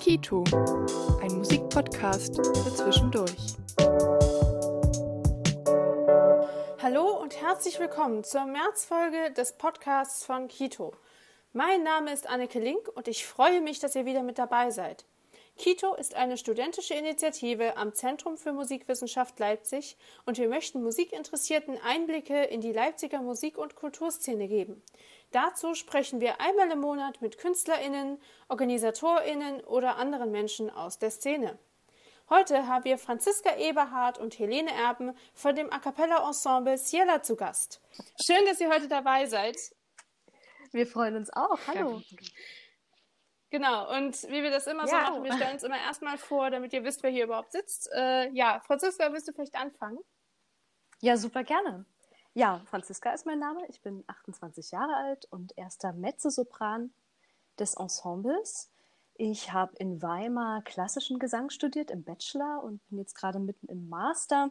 Kito, ein Musikpodcast für zwischendurch. Hallo und herzlich willkommen zur Märzfolge des Podcasts von Kito. Mein Name ist Anneke Link und ich freue mich, dass ihr wieder mit dabei seid. Kito ist eine studentische Initiative am Zentrum für Musikwissenschaft Leipzig und wir möchten Musikinteressierten Einblicke in die Leipziger Musik- und Kulturszene geben. Dazu sprechen wir einmal im Monat mit KünstlerInnen, OrganisatorInnen oder anderen Menschen aus der Szene. Heute haben wir Franziska Eberhardt und Helene Erben von dem A Cappella Ensemble Ciela zu Gast. Schön, dass ihr heute dabei seid. Wir freuen uns auch. Hallo. Genau, und wie wir das immer so Ja. machen, wir stellen uns immer erstmal vor, damit ihr wisst, wer hier überhaupt sitzt. Äh, ja, Franziska, willst du vielleicht anfangen? Ja, super gerne. Ja, Franziska ist mein Name. Ich bin 28 Jahre alt und erster Mezzosopran des Ensembles. Ich habe in Weimar klassischen Gesang studiert im Bachelor und bin jetzt gerade mitten im Master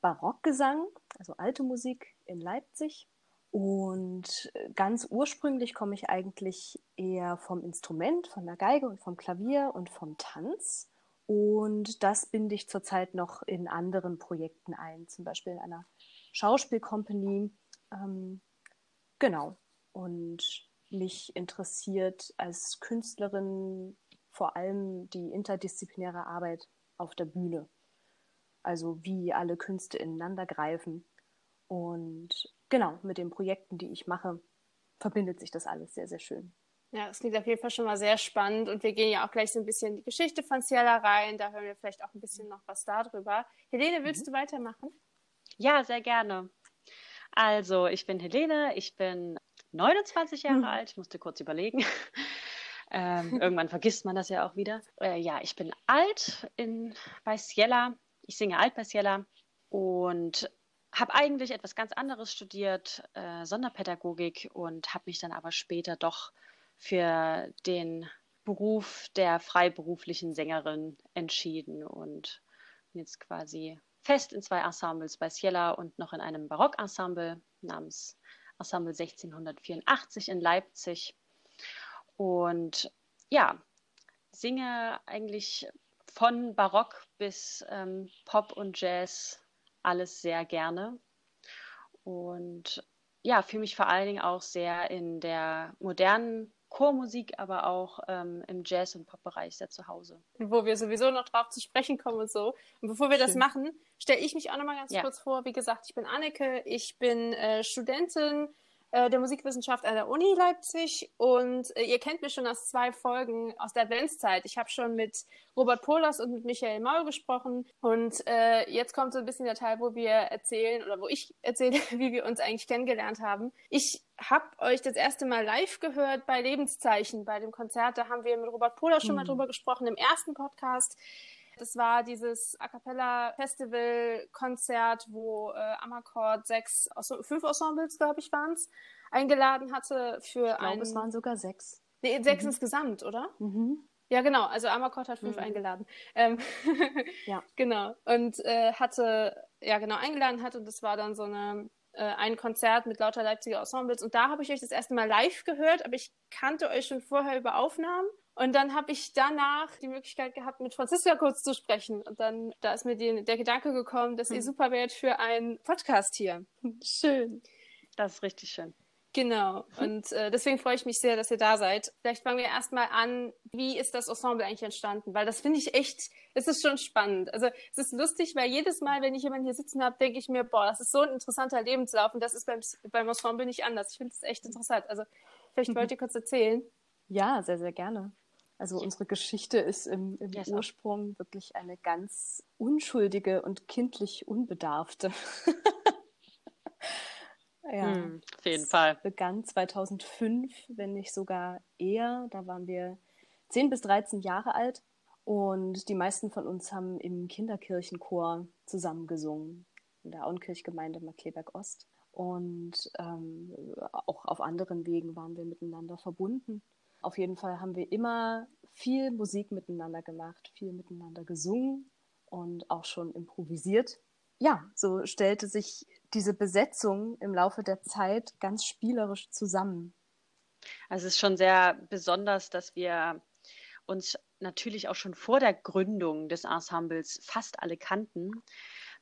Barockgesang, also alte Musik in Leipzig. Und äh, ganz ursprünglich komme ich eigentlich eher vom Instrument, von der Geige und vom Klavier und vom Tanz. Und das binde ich zurzeit noch in anderen Projekten ein, zum Beispiel in einer Schauspielcompany. Ähm, genau. Und mich interessiert als Künstlerin vor allem die interdisziplinäre Arbeit auf der Bühne. Also wie alle Künste ineinander greifen. Und genau, mit den Projekten, die ich mache, verbindet sich das alles sehr, sehr schön. Ja, das klingt auf jeden Fall schon mal sehr spannend und wir gehen ja auch gleich so ein bisschen in die Geschichte von Ciela rein. Da hören wir vielleicht auch ein bisschen noch was darüber. Helene, willst du weitermachen? Ja, sehr gerne. Also, ich bin Helene, ich bin 29 Jahre alt, ich musste kurz überlegen. ähm, irgendwann vergisst man das ja auch wieder. Äh, ja, ich bin alt in, bei Ciela, ich singe alt bei Ciela und habe eigentlich etwas ganz anderes studiert, äh, Sonderpädagogik und habe mich dann aber später doch für den Beruf der freiberuflichen Sängerin entschieden und bin jetzt quasi fest in zwei Ensembles bei Ciela und noch in einem Barockensemble namens Ensemble 1684 in Leipzig. Und ja, singe eigentlich von Barock bis ähm, Pop und Jazz alles sehr gerne. Und ja, fühle mich vor allen Dingen auch sehr in der modernen Chormusik, aber auch ähm, im Jazz- und Pop-Bereich sehr zu Hause. Wo wir sowieso noch drauf zu sprechen kommen und so. Und bevor wir das Schön. machen, stelle ich mich auch noch mal ganz Ja. kurz vor. Wie gesagt, ich bin Anneke, ich bin äh, Studentin äh, der Musikwissenschaft an der Uni Leipzig und äh, ihr kennt mich schon aus zwei Folgen aus der Adventszeit. Ich habe schon mit Robert Pohlers und mit Michael Maul gesprochen und äh, jetzt kommt so ein bisschen der Teil, wo wir erzählen oder wo ich erzähle, wie wir uns eigentlich kennengelernt haben. Ich habe euch das erste Mal live gehört bei Lebenszeichen, bei dem Konzert. Da haben wir mit Robert Pohlers schon mal drüber gesprochen im ersten Podcast. Das war dieses A Cappella Festival Konzert, wo äh, Amakord sechs, Ense- fünf Ensembles, glaube ich, waren es, eingeladen hatte für Ich glaube, ein, es waren sogar sechs. nee, sechs insgesamt, oder? Mhm. Ja, genau. Also Amakord hat fünf eingeladen. Ähm, Ja. Genau. Und äh, hatte, ja genau, eingeladen hat und das war dann so eine äh, ein Konzert mit lauter Leipziger Ensembles und da habe ich euch das erste Mal live gehört, aber ich kannte euch schon vorher über Aufnahmen und dann habe ich danach die Möglichkeit gehabt, mit Franziska kurz zu sprechen und dann da ist mir die, der Gedanke gekommen, dass ihr super wärt für einen Podcast hier. Schön. Das ist richtig schön. Genau. Und äh, deswegen freue ich mich sehr, dass ihr da seid. Vielleicht fangen wir erstmal an, wie ist das Ensemble eigentlich entstanden? Weil das finde ich echt, es ist schon spannend. Also es ist lustig, weil jedes Mal, wenn ich jemanden hier sitzen habe, denke ich mir, boah, das ist so ein interessanter Lebenslauf und das ist beim, beim Ensemble nicht anders. Ich finde es echt interessant. Also vielleicht wollt ihr kurz erzählen. Ja, sehr, sehr gerne. Also unsere Geschichte ist im, im Ja, ist auch. Ursprung wirklich eine ganz unschuldige und kindlich unbedarfte. ja, Hm, auf jeden es Fall. begann 2005, wenn nicht sogar eher. Da waren wir 10 bis 13 Jahre alt und die meisten von uns haben im Kinderkirchenchor zusammengesungen in der Auenkirchgemeinde Markleberg Ost. Und ähm, auch auf anderen Wegen waren wir miteinander verbunden. Auf jeden Fall haben wir immer viel Musik miteinander gemacht, viel miteinander gesungen und auch schon improvisiert. ja, so stellte sich diese Besetzung im Laufe der Zeit ganz spielerisch zusammen. Also es ist schon sehr besonders, dass wir uns natürlich auch schon vor der Gründung des Ensembles fast alle kannten.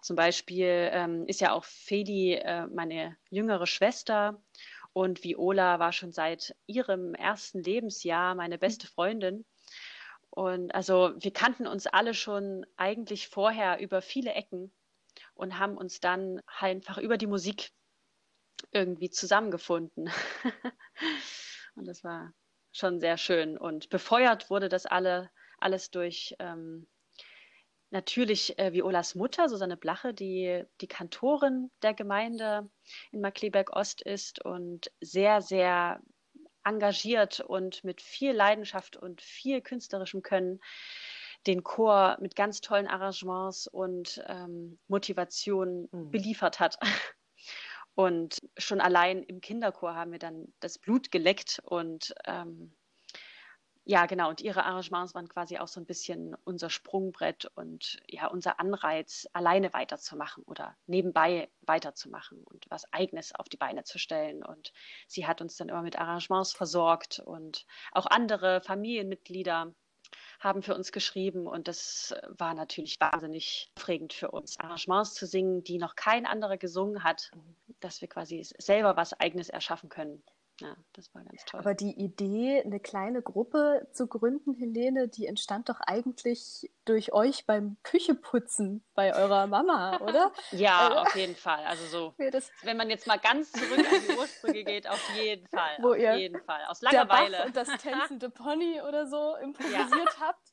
Zum Beispiel ähm, ist ja auch Feli äh, meine jüngere Schwester und Viola war schon seit ihrem ersten Lebensjahr meine beste Freundin. Und also wir kannten uns alle schon eigentlich vorher über viele Ecken und haben uns dann einfach über die Musik irgendwie zusammengefunden. und das war schon sehr schön. Und befeuert wurde das alle, alles durch ähm, natürlich äh, Violas Mutter, Susanne Blache, die die Kantorin der Gemeinde in Markleberg Ost ist und sehr, sehr engagiert und mit viel Leidenschaft und viel künstlerischem Können den Chor mit ganz tollen Arrangements und ähm, Motivation mhm. beliefert hat. Und schon allein im Kinderchor haben wir dann das Blut geleckt und ähm, ja, genau. Und ihre Arrangements waren quasi auch so ein bisschen unser Sprungbrett und ja, unser Anreiz, alleine weiterzumachen oder nebenbei weiterzumachen und was Eigenes auf die Beine zu stellen. Und sie hat uns dann immer mit Arrangements versorgt und auch andere Familienmitglieder haben für uns geschrieben und das war natürlich wahnsinnig aufregend für uns, Arrangements zu singen, die noch kein anderer gesungen hat, dass wir quasi selber was Eigenes erschaffen können. Ja, das war ganz toll. Aber die Idee, eine kleine Gruppe zu gründen, Helene, die entstand doch eigentlich durch euch beim Kücheputzen bei eurer Mama, oder? ja, äh, auf jeden Fall. Also so, wenn man jetzt mal ganz zurück an die Ursprünge geht, auf jeden Fall. Wo auf ihr jeden Fall. Aus Langeweile. Der und das tänzende Pony oder so improvisiert ja. habt.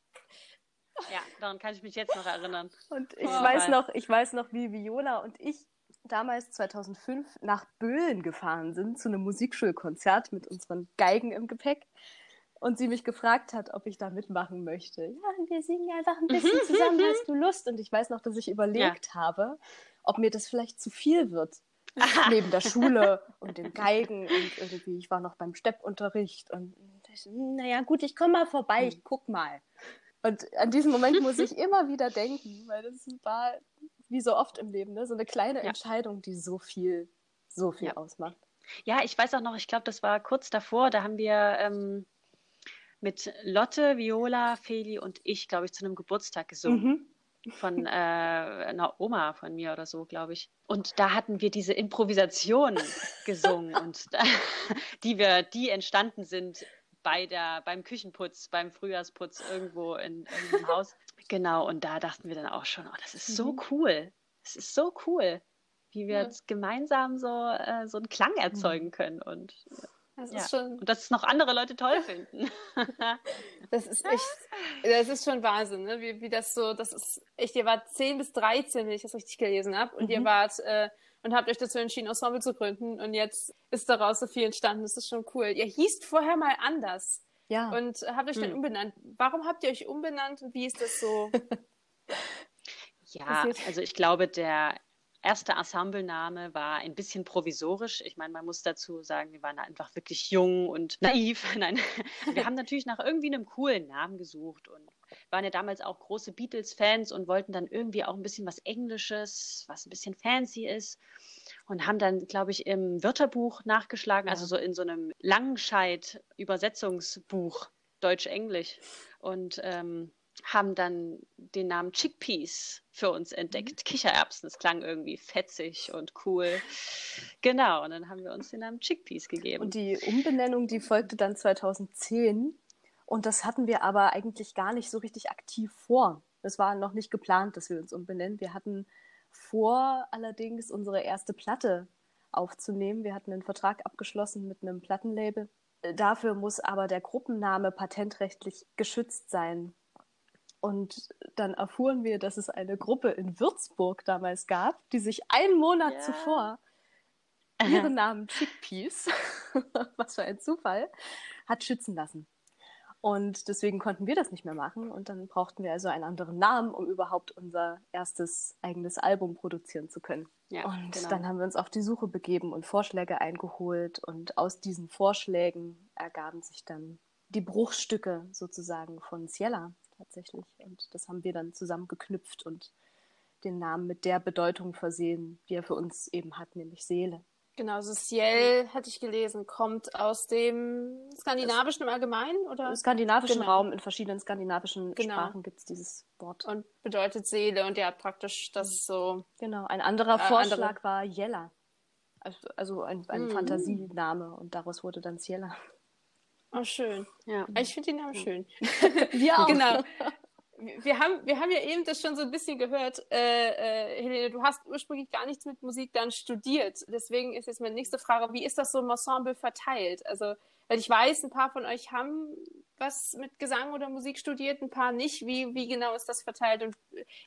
Ja, daran kann ich mich jetzt noch erinnern. Und ich oh, weiß noch, ich weiß noch, wie Viola und ich damals 2005 nach Böhlen gefahren sind zu einem Musikschulkonzert mit unseren Geigen im Gepäck und sie mich gefragt hat, ob ich da mitmachen möchte. Ja, wir singen einfach ein bisschen zusammen, hast du Lust? Und ich weiß noch, dass ich überlegt ja. habe, ob mir das vielleicht zu viel wird. Neben der Schule und dem Geigen und irgendwie, ich war noch beim Steppunterricht und ich, naja, gut, ich komme mal vorbei, ich hm. guck mal. Und an diesen Moment muss ich immer wieder denken, weil das war wie so oft im Leben, ne? so eine kleine ja. Entscheidung, die so viel, so viel ja. ausmacht. Ja, ich weiß auch noch, ich glaube, das war kurz davor, da haben wir ähm, mit Lotte, Viola, Feli und ich, glaube ich, zu einem Geburtstag gesungen. Mhm von äh, einer Oma von mir oder so, glaube ich. Und da hatten wir diese Improvisation gesungen und die wir, die entstanden sind bei der, beim Küchenputz, beim Frühjahrsputz irgendwo in irgendeinem Haus. Genau, und da dachten wir dann auch schon, oh, das ist so mhm. cool. Das ist so cool, wie wir ja. jetzt gemeinsam so, äh, so einen Klang mhm. erzeugen können. Und, das ja. ist schon... und dass es noch andere Leute toll finden. das ist echt, das ist schon Wahnsinn, ne? wie, wie das so, das ist echt, ihr wart 10 bis 13, wenn ich das richtig gelesen habe, und mhm. ihr wart äh, und habt euch dazu entschieden, Ensemble zu gründen und jetzt ist daraus so viel entstanden. Das ist schon cool. Ihr hießt vorher mal anders. Ja. Und habt euch dann hm. umbenannt. Warum habt ihr euch umbenannt und wie ist das so? ja, passiert? also ich glaube, der erste Ensemblename war ein bisschen provisorisch. Ich meine, man muss dazu sagen, wir waren einfach wirklich jung und naiv. Nein, wir haben natürlich nach irgendwie einem coolen Namen gesucht und waren ja damals auch große Beatles-Fans und wollten dann irgendwie auch ein bisschen was Englisches, was ein bisschen fancy ist. Und haben dann, glaube ich, im Wörterbuch nachgeschlagen, also so in so einem Langenscheid-Übersetzungsbuch, Deutsch-Englisch. Und ähm, haben dann den Namen Chickpeas für uns entdeckt. Mhm. Kichererbsen, das klang irgendwie fetzig und cool. Genau, und dann haben wir uns den Namen Chickpeas gegeben. Und die Umbenennung, die folgte dann 2010 und das hatten wir aber eigentlich gar nicht so richtig aktiv vor. Es war noch nicht geplant, dass wir uns umbenennen. Wir hatten vor, allerdings unsere erste Platte aufzunehmen. Wir hatten einen Vertrag abgeschlossen mit einem Plattenlabel. Dafür muss aber der Gruppenname patentrechtlich geschützt sein. Und dann erfuhren wir, dass es eine Gruppe in Würzburg damals gab, die sich einen Monat ja. zuvor ihren Namen Chickpeas, was für ein Zufall, hat schützen lassen. Und deswegen konnten wir das nicht mehr machen. Und dann brauchten wir also einen anderen Namen, um überhaupt unser erstes eigenes Album produzieren zu können. Ja, und genau. dann haben wir uns auf die Suche begeben und Vorschläge eingeholt. Und aus diesen Vorschlägen ergaben sich dann die Bruchstücke sozusagen von Ciela tatsächlich. Und das haben wir dann zusammengeknüpft und den Namen mit der Bedeutung versehen, die er für uns eben hat, nämlich Seele. Genau, so Ciel, hatte ich gelesen, kommt aus dem skandinavischen im Allgemeinen, oder? Im skandinavischen genau. Raum, in verschiedenen skandinavischen genau. Sprachen gibt es dieses Wort. Und bedeutet Seele und ja, praktisch das so. Genau, ein anderer äh, Vorschlag andere... war Jella. Also, also ein, ein mhm. Fantasiename und daraus wurde dann Ciela. Oh, schön. Ja. Ich finde den Namen schön. Wir auch. genau wir haben, wir haben ja eben das schon so ein bisschen gehört, äh, äh, Helene, du hast ursprünglich gar nichts mit Musik dann studiert. Deswegen ist jetzt meine nächste Frage, wie ist das so im Ensemble verteilt? Also, weil ich weiß, ein paar von euch haben was mit Gesang oder Musik studiert, ein paar nicht. Wie, wie genau ist das verteilt? Und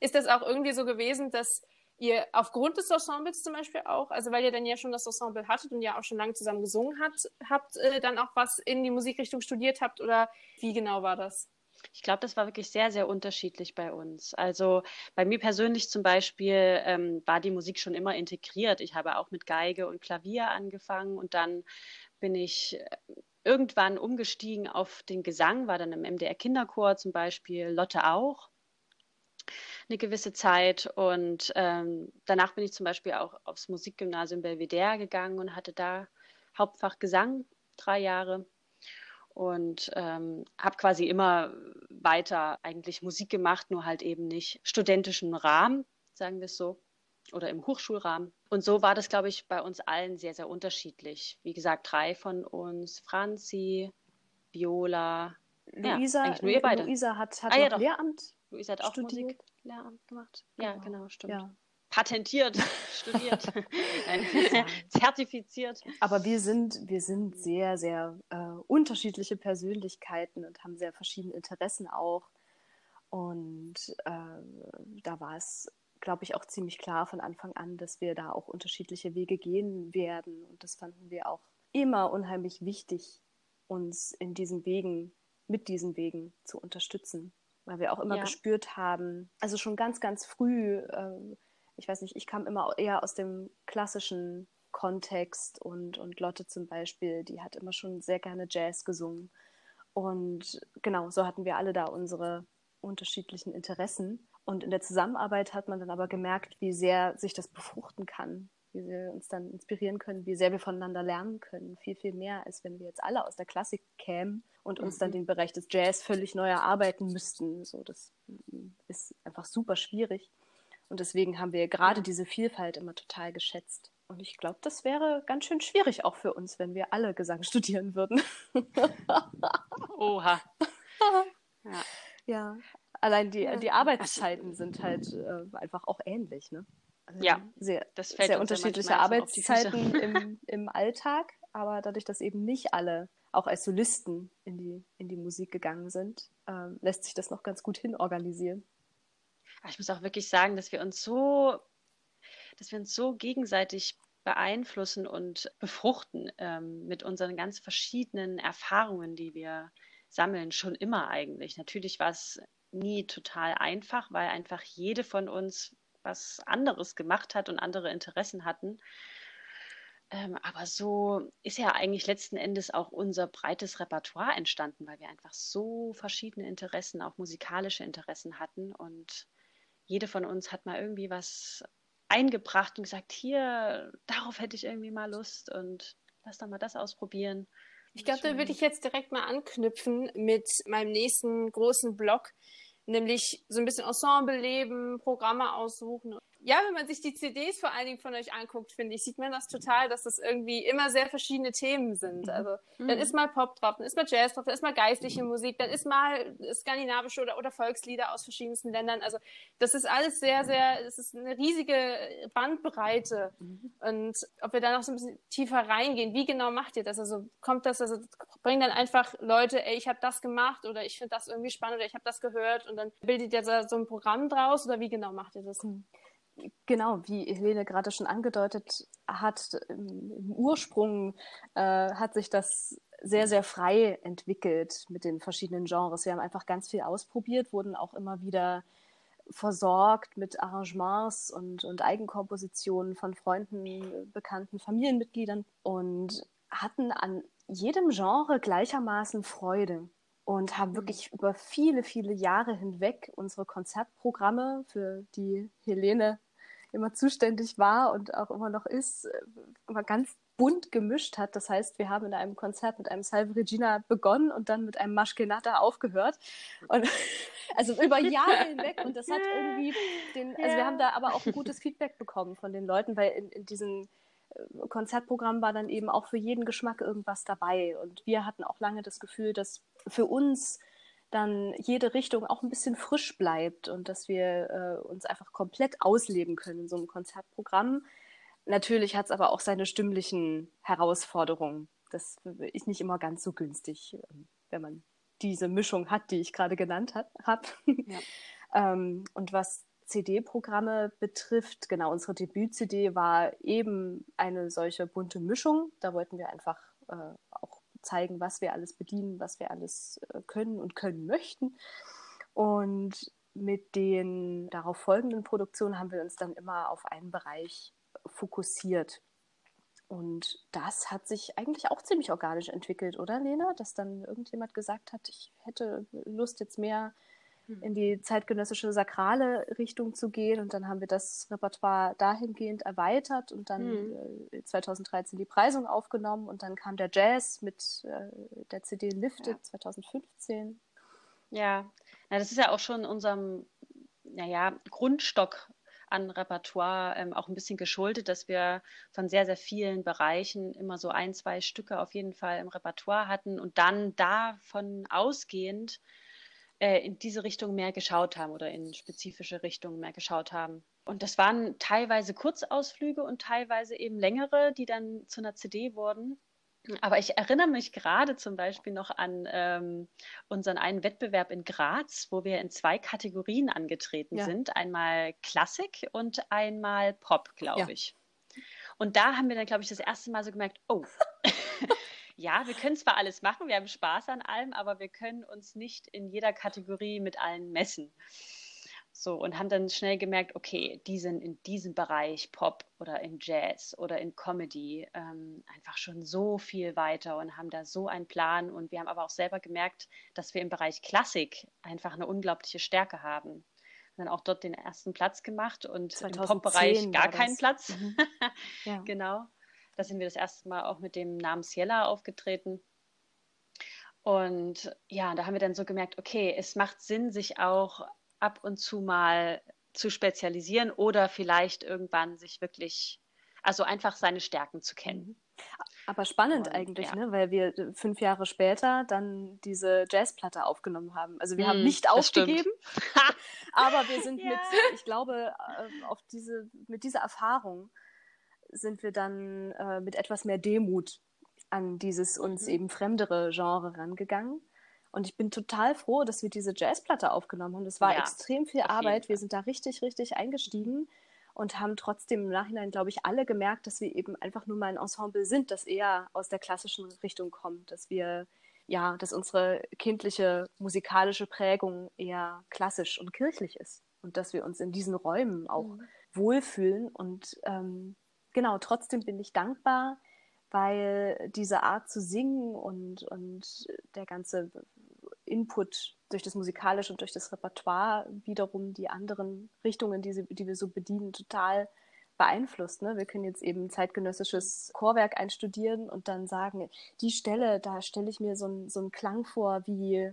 ist das auch irgendwie so gewesen, dass ihr aufgrund des Ensembles zum Beispiel auch, also weil ihr dann ja schon das Ensemble hattet und ja auch schon lange zusammen gesungen habt, habt äh, dann auch was in die Musikrichtung studiert habt oder wie genau war das? Ich glaube, das war wirklich sehr, sehr unterschiedlich bei uns. Also bei mir persönlich zum Beispiel ähm, war die Musik schon immer integriert. Ich habe auch mit Geige und Klavier angefangen und dann bin ich äh, irgendwann umgestiegen auf den Gesang, war dann im MDR Kinderchor zum Beispiel, Lotte auch eine gewisse Zeit und ähm, danach bin ich zum Beispiel auch aufs Musikgymnasium Belvedere gegangen und hatte da Hauptfach Gesang drei Jahre und ähm, habe quasi immer weiter eigentlich Musik gemacht, nur halt eben nicht studentischen Rahmen, sagen wir es so, oder im Hochschulrahmen. Und so war das, glaube ich, bei uns allen sehr, sehr unterschiedlich. Wie gesagt, drei von uns, Franzi, Viola, Luisa, ja, nur ihr beide. Luisa hat, hat ah, ja, Lehramt Luisa hat auch studiert. Musiklehramt gemacht. Ja, genau, genau stimmt. Ja patentiert, studiert, zertifiziert. Aber wir sind, wir sind sehr, sehr äh, unterschiedliche Persönlichkeiten und haben sehr verschiedene Interessen auch. Und äh, da war es, glaube ich, auch ziemlich klar von Anfang an, dass wir da auch unterschiedliche Wege gehen werden. Und das fanden wir auch immer unheimlich wichtig, uns in diesen Wegen, mit diesen Wegen zu unterstützen. Weil wir auch immer ja. gespürt haben, also schon ganz, ganz früh, äh, ich weiß nicht, ich kam immer eher aus dem klassischen Kontext und, und Lotte zum Beispiel, die hat immer schon sehr gerne Jazz gesungen. Und genau, so hatten wir alle da unsere unterschiedlichen Interessen. Und in der Zusammenarbeit hat man dann aber gemerkt, wie sehr sich das befruchten kann, wie wir uns dann inspirieren können, wie sehr wir voneinander lernen können. Viel, viel mehr, als wenn wir jetzt alle aus der Klassik kämen und uns mhm. dann den Bereich des Jazz völlig neu erarbeiten müssten. So, das ist einfach super schwierig. Und deswegen haben wir gerade diese Vielfalt immer total geschätzt. Und ich glaube, das wäre ganz schön schwierig auch für uns, wenn wir alle Gesang studieren würden. Oha. ja. ja. Allein die, die Arbeitszeiten sind halt äh, einfach auch ähnlich, ne? Also ja, sehr, das fällt sehr unterschiedliche Arbeitszeiten im, im Alltag, aber dadurch, dass eben nicht alle auch als Solisten in die, in die Musik gegangen sind, äh, lässt sich das noch ganz gut hinorganisieren ich muss auch wirklich sagen, dass wir uns so, dass wir uns so gegenseitig beeinflussen und befruchten ähm, mit unseren ganz verschiedenen Erfahrungen, die wir sammeln, schon immer eigentlich. Natürlich war es nie total einfach, weil einfach jede von uns was anderes gemacht hat und andere Interessen hatten. Ähm, aber so ist ja eigentlich letzten Endes auch unser breites Repertoire entstanden, weil wir einfach so verschiedene Interessen, auch musikalische Interessen hatten und jede von uns hat mal irgendwie was eingebracht und gesagt, hier, darauf hätte ich irgendwie mal Lust und lass doch mal das ausprobieren. Ich glaube, da würde ich jetzt direkt mal anknüpfen mit meinem nächsten großen Blog, nämlich so ein bisschen Ensemble leben, Programme aussuchen ja, wenn man sich die CDs vor allen Dingen von euch anguckt, finde ich, sieht man das total, dass das irgendwie immer sehr verschiedene Themen sind. Mhm. Also mhm. dann ist mal Pop drauf, dann ist mal Jazz drauf, dann ist mal geistliche Musik, dann ist mal skandinavische oder, oder Volkslieder aus verschiedensten Ländern. Also das ist alles sehr, sehr, es ist eine riesige Bandbreite. Mhm. Und ob wir da noch so ein bisschen tiefer reingehen, wie genau macht ihr das? Also kommt das, also bringen dann einfach Leute, ey, ich habe das gemacht oder ich finde das irgendwie spannend oder ich habe das gehört und dann bildet ihr da so ein Programm draus oder wie genau macht ihr das? Genau, wie Helene gerade schon angedeutet hat, im Ursprung äh, hat sich das sehr, sehr frei entwickelt mit den verschiedenen Genres. Wir haben einfach ganz viel ausprobiert, wurden auch immer wieder versorgt mit Arrangements und, und Eigenkompositionen von Freunden, bekannten Familienmitgliedern und hatten an jedem Genre gleichermaßen Freude. und haben wirklich über viele, viele Jahre hinweg unsere Konzertprogramme, für die Helene immer zuständig war und auch immer noch ist, äh, immer ganz bunt gemischt hat. Das heißt, wir haben in einem Konzert mit einem Salve Regina begonnen und dann mit einem Maschkenata aufgehört. Und also über Jahre hinweg. Und das hat irgendwie den, also wir haben da aber auch ein gutes Feedback bekommen von den Leuten, weil in, in diesen äh, Konzertprogramm war dann eben auch für jeden Geschmack irgendwas dabei. Und wir hatten auch lange das Gefühl, dass für uns dann jede Richtung auch ein bisschen frisch bleibt und dass wir äh, uns einfach komplett ausleben können in so einem Konzertprogramm. Natürlich hat es aber auch seine stimmlichen Herausforderungen. Das ist nicht immer ganz so günstig, ähm, wenn man diese Mischung hat, die ich gerade genannt habe. Ja. ähm, und was CD-Programme betrifft, genau, unsere Debüt-CD war eben eine solche bunte Mischung. Da wollten wir einfach äh, auch zeigen, was wir alles bedienen, was wir alles äh, können und können möchten. Und mit den darauf folgenden Produktionen haben wir uns dann immer auf einen Bereich fokussiert. Und das hat sich eigentlich auch ziemlich organisch entwickelt, oder Lena? Dass dann irgendjemand gesagt hat, ich hätte Lust jetzt mehr. In die zeitgenössische sakrale Richtung zu gehen. Und dann haben wir das Repertoire dahingehend erweitert und dann mhm. 2013 die Preisung aufgenommen. Und dann kam der Jazz mit äh, der CD Lifted ja. 2015. Ja. ja, das ist ja auch schon unserem naja, Grundstock an Repertoire ähm, auch ein bisschen geschuldet, dass wir von sehr, sehr vielen Bereichen immer so ein, zwei Stücke auf jeden Fall im Repertoire hatten und dann davon ausgehend äh, in diese Richtung mehr geschaut haben oder in spezifische Richtungen mehr geschaut haben. Und das waren teilweise Kurzausflüge und teilweise eben längere, die dann zu einer CD wurden. Aber ich erinnere mich gerade zum Beispiel noch an ähm, unseren einen Wettbewerb in Graz, wo wir in zwei Kategorien angetreten ja. sind. Einmal Klassik und einmal Pop, glaube ja. ich. Und da haben wir dann, glaube ich, das erste Mal so gemerkt, oh, ja, wir können zwar alles machen, wir haben Spaß an allem, aber wir können uns nicht in jeder Kategorie mit allen messen. So, und haben dann schnell gemerkt, okay, die sind in diesem Bereich Pop oder in Jazz oder in Comedy ähm, einfach schon so viel weiter und haben da so einen Plan. Und wir haben aber auch selber gemerkt, dass wir im Bereich Klassik einfach eine unglaubliche Stärke haben. dann auch dort den ersten Platz gemacht und im Pop-Bereich gar keinen Platz. Mhm. Ja. genau. Da sind wir das erste Mal auch mit dem Namen Ciela aufgetreten. Und ja, da haben wir dann so gemerkt, okay, es macht Sinn, sich auch ab und zu mal zu spezialisieren oder vielleicht irgendwann sich wirklich, also einfach seine Stärken zu kennen. Aber spannend und, eigentlich, ja. ne? weil wir fünf Jahre später dann diese Jazzplatte aufgenommen haben. Also wir mm, haben nicht aufgegeben, aber wir sind ja. mit, ich glaube, äh, auf diese, mit dieser Erfahrung sind wir dann äh, mit etwas mehr Demut an dieses uns mhm. eben fremdere Genre rangegangen. Und ich bin total froh, dass wir diese Jazzplatte aufgenommen haben. Das war ja, extrem viel Arbeit. Wir sind da richtig, richtig eingestiegen und haben trotzdem im Nachhinein, glaube ich, alle gemerkt, dass wir eben einfach nur mal ein Ensemble sind, das eher aus der klassischen Richtung kommt, dass wir ja, dass unsere kindliche musikalische Prägung eher klassisch und kirchlich ist und dass wir uns in diesen Räumen auch mhm. wohlfühlen und ähm, genau, trotzdem bin ich dankbar, weil diese Art zu singen und, und der ganze Input durch das Musikalische und durch das Repertoire wiederum die anderen Richtungen, die, sie, die wir so bedienen, total beeinflusst. Ne? Wir können jetzt eben zeitgenössisches Chorwerk einstudieren und dann sagen, die Stelle, da stelle ich mir so, ein, so einen Klang vor wie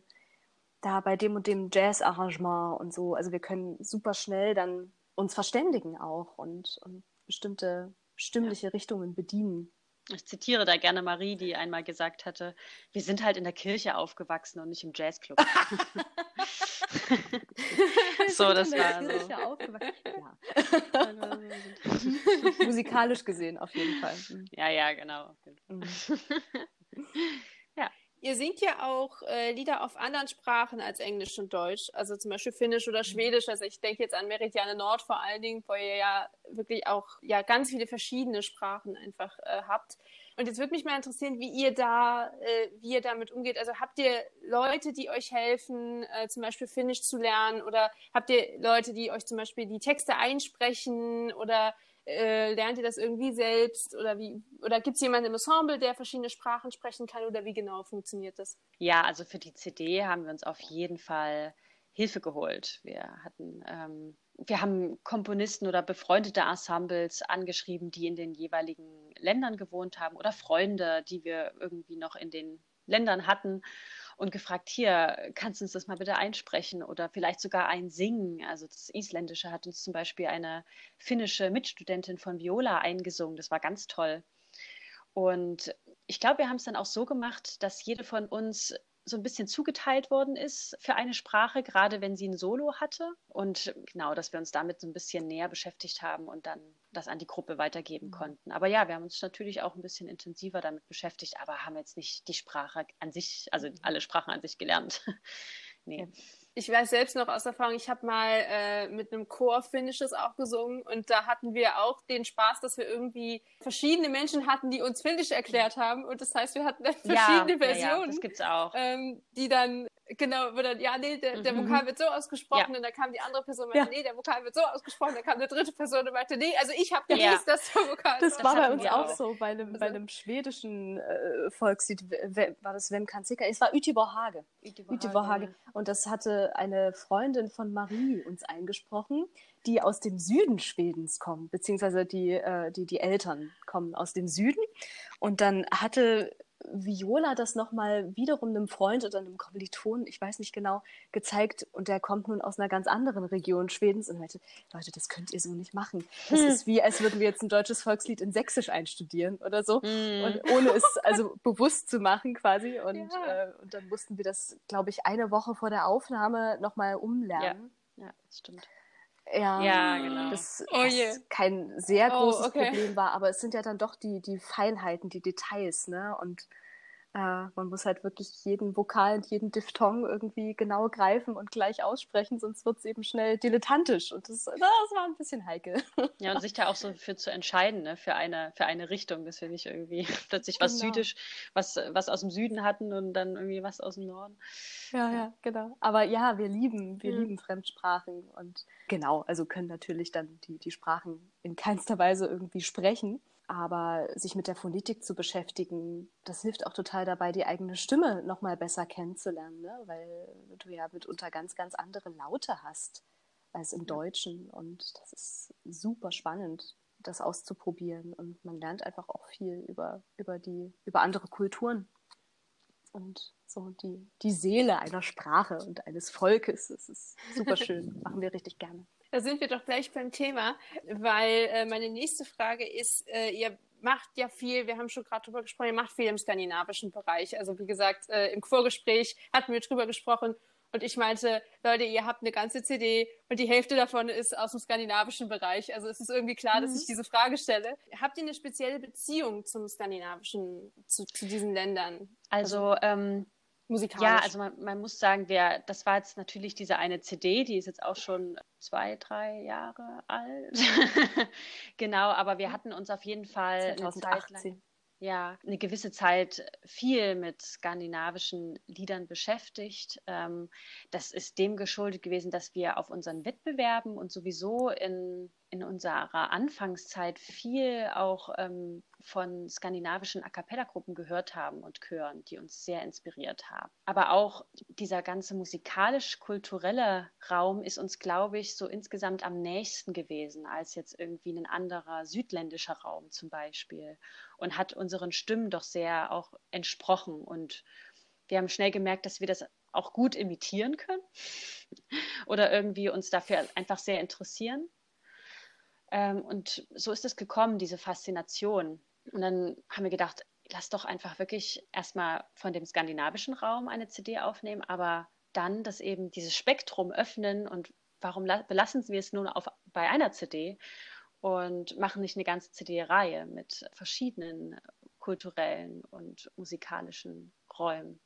da bei dem und dem Jazz-Arrangement und so. Also wir können super schnell dann uns verständigen auch und, und bestimmte stimmliche ja. Richtungen bedienen. Ich zitiere da gerne Marie, die einmal gesagt hatte, wir sind halt in der Kirche aufgewachsen und nicht im Jazzclub. so, das war so. Ja. Musikalisch gesehen auf jeden Fall. Ja, ja, genau. Mhm. Ihr singt ja auch äh, Lieder auf anderen Sprachen als Englisch und Deutsch, also zum Beispiel Finnisch oder mhm. Schwedisch. Also ich denke jetzt an Meridiane Nord vor allen Dingen, wo ihr ja wirklich auch ja ganz viele verschiedene Sprachen einfach äh, habt. Und jetzt würde mich mal interessieren, wie ihr da, äh, wie ihr damit umgeht. Also habt ihr Leute, die euch helfen, äh, zum Beispiel Finnisch zu lernen, oder habt ihr Leute, die euch zum Beispiel die Texte einsprechen, oder äh, lernt ihr das irgendwie selbst oder wie oder gibt es jemanden im Ensemble, der verschiedene Sprachen sprechen kann oder wie genau funktioniert das? Ja, also für die CD haben wir uns auf jeden Fall Hilfe geholt. Wir hatten ähm, wir haben Komponisten oder befreundete Ensembles angeschrieben, die in den jeweiligen Ländern gewohnt haben oder Freunde, die wir irgendwie noch in den Ländern hatten und gefragt, hier, kannst du uns das mal bitte einsprechen oder vielleicht sogar einsingen? Also das Isländische hat uns zum Beispiel eine finnische Mitstudentin von Viola eingesungen. Das war ganz toll. Und ich glaube, wir haben es dann auch so gemacht, dass jede von uns so ein bisschen zugeteilt worden ist für eine Sprache, gerade wenn sie ein Solo hatte. Und genau, dass wir uns damit so ein bisschen näher beschäftigt haben und dann das an die Gruppe weitergeben mhm. konnten. Aber ja, wir haben uns natürlich auch ein bisschen intensiver damit beschäftigt, aber haben jetzt nicht die Sprache an sich, also mhm. alle Sprachen an sich gelernt. nee ich weiß selbst noch aus Erfahrung, ich habe mal äh, mit einem Chor Finnisches auch gesungen und da hatten wir auch den Spaß, dass wir irgendwie verschiedene Menschen hatten, die uns Finnisch erklärt haben und das heißt, wir hatten dann verschiedene ja, Versionen. Ja, das gibt's auch. Ähm, die dann genau, dann, ja, nee, der, der mhm. Vokal wird so ausgesprochen ja. und dann kam die andere Person und meinte, nee, der Vokal wird so ausgesprochen, dann kam eine dritte Person und meinte, nee, also ich habe gewusst, dass der Vokal Das war bei uns auch, so, bei einem, also, bei einem schwedischen äh, Volkslied, war das Wem kann Es war Utivor Hage. Utivor Hage. Und das hatte eine Freundin von Marie uns eingesprochen, die aus dem Süden Schwedens kommen, beziehungsweise die, äh, die, die Eltern kommen aus dem Süden. Und dann hatte Viola das nochmal wiederum einem Freund oder einem Kommiliton, ich weiß nicht genau, gezeigt und der kommt nun aus einer ganz anderen Region Schwedens und meinte, Leute, das könnt ihr so nicht machen. Das hm. ist wie, als würden wir jetzt ein deutsches Volkslied in Sächsisch einstudieren oder so hm. und ohne es also bewusst zu machen quasi und, ja. äh, und dann mussten wir das, glaube ich, eine Woche vor der Aufnahme nochmal umlernen. Ja. ja, das stimmt. Ja, ja genau. Das, oh was kein sehr oh, großes oh, okay. Problem war, aber es sind ja dann doch die, die Feinheiten, die Details, ne? Und äh, man muss halt wirklich jeden Vokal und jeden Diphthong irgendwie genau greifen und gleich aussprechen, sonst wird es eben schnell dilettantisch. Und das, das war ein bisschen heikel. Ja, und sich da auch so für zu entscheiden, ne? für, eine, für eine Richtung, dass wir nicht irgendwie plötzlich was genau. Südisch, was, was aus dem Süden hatten und dann irgendwie was aus dem Norden. Ja, ja, genau. Aber ja, wir lieben, wir mhm. lieben Fremdsprachen und genau, also können natürlich dann die, die Sprachen in keinster Weise irgendwie sprechen. Aber sich mit der Phonetik zu beschäftigen, das hilft auch total dabei, die eigene Stimme nochmal besser kennenzulernen, ne? weil du ja mitunter ganz, ganz andere Laute hast als im Deutschen. Und das ist super spannend, das auszuprobieren. Und man lernt einfach auch viel über, über, die, über andere Kulturen. Und so die, die Seele einer Sprache und eines Volkes. Das ist super schön. Machen wir richtig gerne. Da sind wir doch gleich beim Thema, weil äh, meine nächste Frage ist, äh, ihr macht ja viel, wir haben schon gerade drüber gesprochen, ihr macht viel im skandinavischen Bereich. Also wie gesagt, äh, im Vorgespräch hatten wir drüber gesprochen und ich meinte, Leute, ihr habt eine ganze CD und die Hälfte davon ist aus dem skandinavischen Bereich. Also es ist irgendwie klar, mhm. dass ich diese Frage stelle. Habt ihr eine spezielle Beziehung zum skandinavischen, zu, zu diesen Ländern? Also, also ähm, musikalisch. Ja, also man, man muss sagen, der, das war jetzt natürlich diese eine CD, die ist jetzt auch schon zwei, drei Jahre alt. genau, aber wir hatten uns auf jeden Fall 2018. eine Zeit lang ja, eine gewisse Zeit viel mit skandinavischen Liedern beschäftigt. Ähm, das ist dem geschuldet gewesen, dass wir auf unseren Wettbewerben und sowieso in, in unserer Anfangszeit viel auch ähm, von skandinavischen A cappella-Gruppen gehört haben und Chören, die uns sehr inspiriert haben. Aber auch dieser ganze musikalisch-kulturelle Raum ist uns, glaube ich, so insgesamt am nächsten gewesen als jetzt irgendwie ein anderer südländischer Raum zum Beispiel und hat unseren Stimmen doch sehr auch entsprochen. Und wir haben schnell gemerkt, dass wir das auch gut imitieren können oder irgendwie uns dafür einfach sehr interessieren. Ähm, und so ist es gekommen, diese Faszination. Und dann haben wir gedacht, lass doch einfach wirklich erstmal von dem skandinavischen Raum eine CD aufnehmen, aber dann das eben dieses Spektrum öffnen und warum belassen wir es nun auf, bei einer CD und machen nicht eine ganze CD-Reihe mit verschiedenen kulturellen und musikalischen Räumen.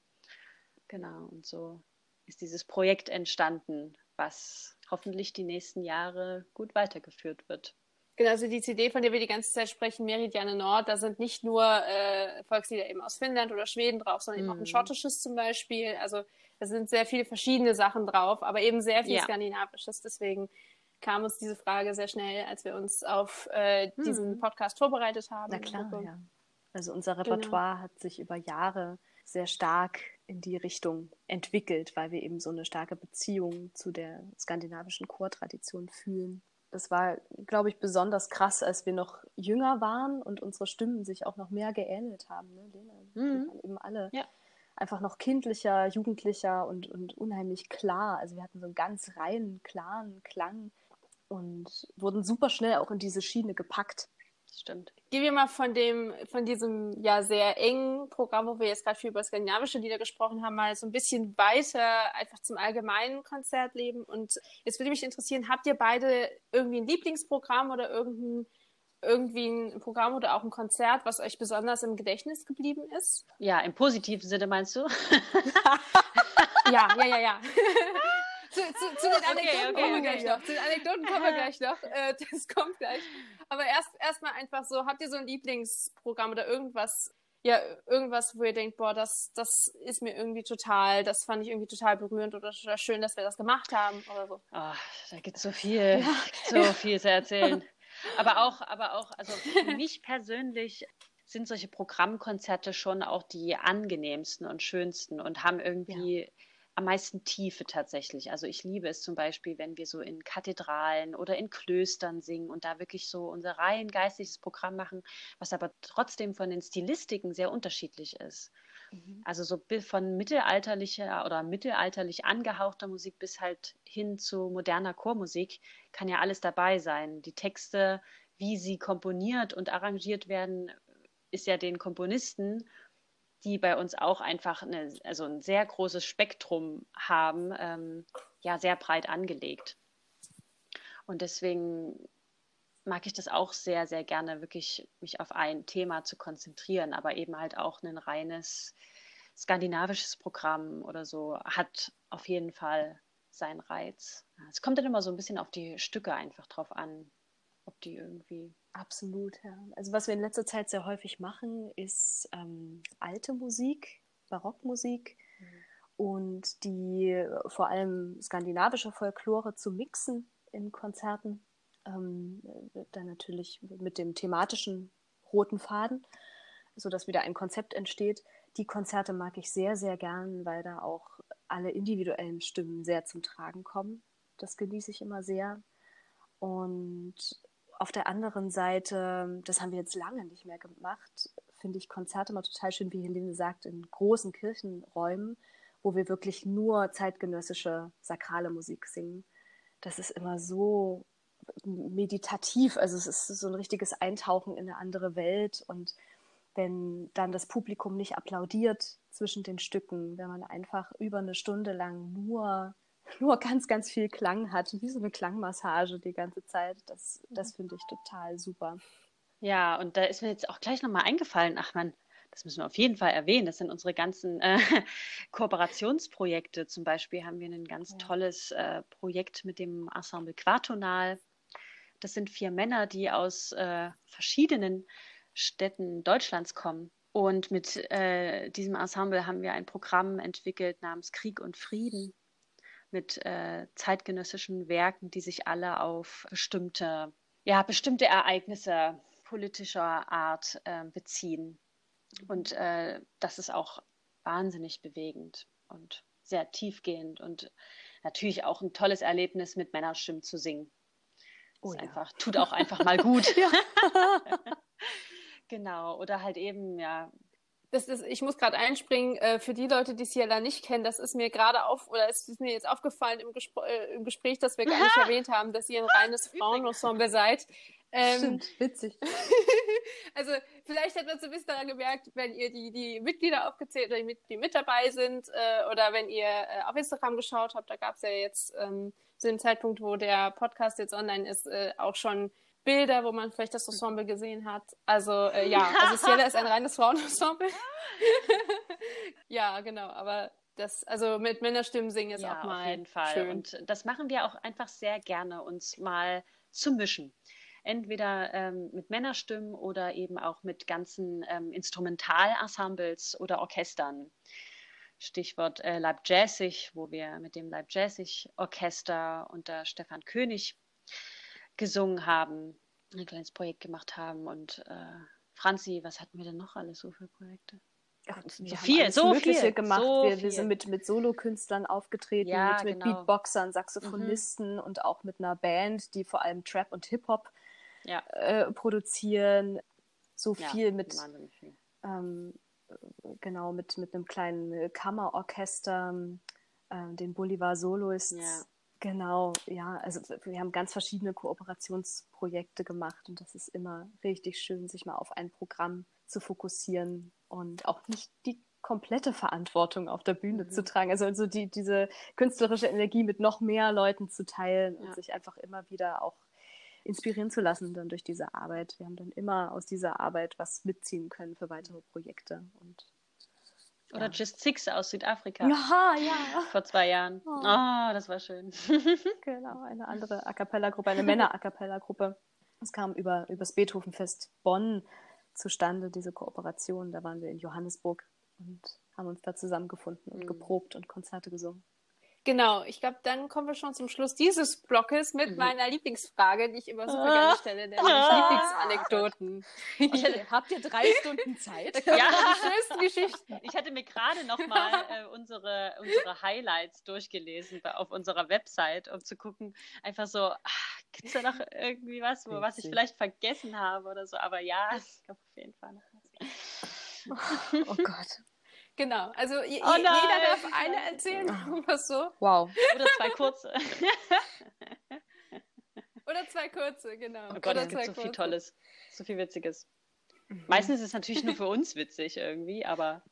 Genau, und so ist dieses Projekt entstanden, was hoffentlich die nächsten Jahre gut weitergeführt wird. Genau, also die CD, von der wir die ganze Zeit sprechen, Meridiane Nord, da sind nicht nur äh, Volkslieder eben aus Finnland oder Schweden drauf, sondern eben auch ein mhm. schottisches zum Beispiel. Also da sind sehr viele verschiedene Sachen drauf, aber eben sehr viel ja. Skandinavisches. Deswegen kam uns diese Frage sehr schnell, als wir uns auf äh, hm. diesen Podcast vorbereitet haben. Na klar, ja. Also unser genau. Repertoire genau. hat sich über Jahre sehr stark in die Richtung entwickelt, weil wir eben so eine starke Beziehung zu der skandinavischen Chortradition fühlen. Das war, glaube ich, besonders krass, als wir noch jünger waren und unsere Stimmen sich auch noch mehr geähnelt haben. Ne, Lena? Mhm. Waren eben alle ja. einfach noch kindlicher, jugendlicher und, und unheimlich klar. Also wir hatten so einen ganz reinen, klaren Klang und wurden super schnell auch in diese Schiene gepackt. Stimmt. Gehen wir mal von dem, von diesem ja sehr engen Programm, wo wir jetzt gerade viel über skandinavische Lieder gesprochen haben, mal so ein bisschen weiter einfach zum allgemeinen Konzertleben. Und jetzt würde mich interessieren, habt ihr beide irgendwie ein Lieblingsprogramm oder irgendein irgendwie ein Programm oder auch ein Konzert, was euch besonders im Gedächtnis geblieben ist? Ja, im positiven Sinne meinst du? ja, ja, ja, ja. zu, zu, zu, den Anekdoten okay, okay, kommen wir gleich noch. Zu den Anekdoten kommen wir gleich noch. Äh, das kommt gleich. Aber erst erstmal einfach so, habt ihr so ein Lieblingsprogramm oder irgendwas, ja, irgendwas, wo ihr denkt, boah, das, das ist mir irgendwie total, das fand ich irgendwie total berührend oder total schön, dass wir das gemacht haben oder so. Oh, da gibt es so viel, ja. so viel zu erzählen. aber auch, aber auch, also für mich persönlich sind solche Programmkonzerte schon auch die angenehmsten und schönsten und haben irgendwie ja am meisten Tiefe tatsächlich. Also ich liebe es zum Beispiel, wenn wir so in Kathedralen oder in Klöstern singen und da wirklich so unser rein geistiges Programm machen, was aber trotzdem von den Stilistiken sehr unterschiedlich ist. Mhm. Also so von mittelalterlicher oder mittelalterlich angehauchter Musik bis halt hin zu moderner Chormusik kann ja alles dabei sein. Die Texte, wie sie komponiert und arrangiert werden, ist ja den Komponisten die bei uns auch einfach eine, also ein sehr großes Spektrum haben, ähm, ja, sehr breit angelegt. Und deswegen mag ich das auch sehr, sehr gerne, wirklich mich auf ein Thema zu konzentrieren, aber eben halt auch ein reines skandinavisches Programm oder so hat auf jeden Fall seinen Reiz. Es kommt dann immer so ein bisschen auf die Stücke einfach drauf an, ob die irgendwie Absolut, ja. Also was wir in letzter Zeit sehr häufig machen, ist ähm, alte Musik, Barockmusik mhm. und die vor allem skandinavische Folklore zu mixen in Konzerten. Ähm, dann natürlich mit dem thematischen roten Faden, sodass wieder ein Konzept entsteht. Die Konzerte mag ich sehr, sehr gern, weil da auch alle individuellen Stimmen sehr zum Tragen kommen. Das genieße ich immer sehr. Und auf der anderen Seite, das haben wir jetzt lange nicht mehr gemacht, finde ich Konzerte immer total schön, wie Helene sagt, in großen Kirchenräumen, wo wir wirklich nur zeitgenössische sakrale Musik singen. Das ist immer so meditativ, also es ist so ein richtiges Eintauchen in eine andere Welt und wenn dann das Publikum nicht applaudiert zwischen den Stücken, wenn man einfach über eine Stunde lang nur nur ganz, ganz viel Klang hat, wie so eine Klangmassage die ganze Zeit. Das, das finde ich total super. Ja, und da ist mir jetzt auch gleich nochmal eingefallen, ach man, das müssen wir auf jeden Fall erwähnen. Das sind unsere ganzen äh, Kooperationsprojekte. Zum Beispiel haben wir ein ganz ja. tolles äh, Projekt mit dem Ensemble Quartonal. Das sind vier Männer, die aus äh, verschiedenen Städten Deutschlands kommen. Und mit äh, diesem Ensemble haben wir ein Programm entwickelt namens Krieg und Frieden mit äh, zeitgenössischen Werken, die sich alle auf bestimmte, ja, bestimmte Ereignisse politischer Art äh, beziehen. Und äh, das ist auch wahnsinnig bewegend und sehr tiefgehend und natürlich auch ein tolles Erlebnis, mit Männerstimmen zu singen. Oh, ja. einfach, tut auch einfach mal gut. genau. Oder halt eben, ja, das ist, ich muss gerade einspringen, äh, für die Leute, die Ciela nicht kennen, das ist mir gerade auf, oder es ist mir jetzt aufgefallen im, Gespr äh, im Gespräch, dass wir gar nicht erwähnt haben, dass ihr ein reines Frauenensemble seid. Ähm, Stimmt, witzig. also vielleicht hat man so ein bisschen daran gemerkt, wenn ihr die, die Mitglieder aufgezählt oder die, die mit dabei sind äh, oder wenn ihr äh, auf Instagram geschaut habt, da gab es ja jetzt ähm, zu dem Zeitpunkt, wo der Podcast jetzt online ist, äh, auch schon Bilder, wo man vielleicht das Ensemble gesehen hat. Also äh, ja, also Ciela ist ein reines Frauenensemble. ja, genau, aber das, also mit Männerstimmen singen ist ja, auch mal auf jeden Fall. Schön. Und das machen wir auch einfach sehr gerne, uns mal zu mischen. Entweder ähm, mit Männerstimmen oder eben auch mit ganzen ähm, Instrumentalensembles oder Orchestern. Stichwort äh, Leib Jazzig, wo wir mit dem Leib Jazzig Orchester unter Stefan König gesungen haben, ein kleines Projekt gemacht haben. Und äh, Franzi, was hatten wir denn noch alles so für Projekte? Ja, so viel, so viel, gemacht. so wir, wir sind mit, mit Solokünstlern aufgetreten, Ja, mit, mit genau. Beatboxern, Saxophonisten und auch mit einer Band, die vor allem Trap und Hip-Hop Ja, äh, produzieren. So ja, viel mit, viel. ähm, genau, mit, mit einem kleinen äh, Kammerorchester, ähm, den Bolivar Soloists. Ja. Genau, ja, also wir haben ganz verschiedene Kooperationsprojekte gemacht und das ist immer richtig schön, sich mal auf ein Programm zu fokussieren und auch nicht die komplette Verantwortung auf der Bühne Mhm. zu tragen. Also, also die, diese künstlerische Energie mit noch mehr Leuten zu teilen Ja. und sich einfach immer wieder auch inspirieren zu lassen dann durch diese Arbeit. Wir haben dann immer aus dieser Arbeit was mitziehen können für weitere Projekte. Und Oder Ja. Just Six aus Südafrika ja, ja, vor zwei Jahren. Oh. Oh, das war schön. genau, eine andere A cappella-Gruppe, eine Männer-A cappella-Gruppe. Es kam über, über das Beethovenfest Bonn zustande, diese Kooperation. Da waren wir in Johannesburg und haben uns da zusammengefunden und Mhm. geprobt und Konzerte gesungen. Genau, ich glaube, dann kommen wir schon zum Schluss dieses Blockes mit Mhm. meiner Lieblingsfrage, die ich immer super Ah. gerne stelle, nämlich Ah. Lieblingsanekdoten. Okay, habt ihr drei Stunden Zeit? Ja. Die schönsten Geschichten. Ich hatte mir gerade noch mal äh, unsere, unsere Highlights durchgelesen auf unserer Website, um zu gucken, einfach so, gibt es da noch irgendwie was, wo, was ich vielleicht vergessen habe oder so. Aber ja, es gab auf jeden Fall noch was. Oh Gott. Genau, also Oh jeder darf eine erzählen, was so. Wow. Oder zwei kurze. Oder zwei kurze, genau. Oh Gott, Oder es gibt so viel kurze. Tolles, so viel Witziges. Mhm. Meistens ist es natürlich nur für uns witzig irgendwie, aber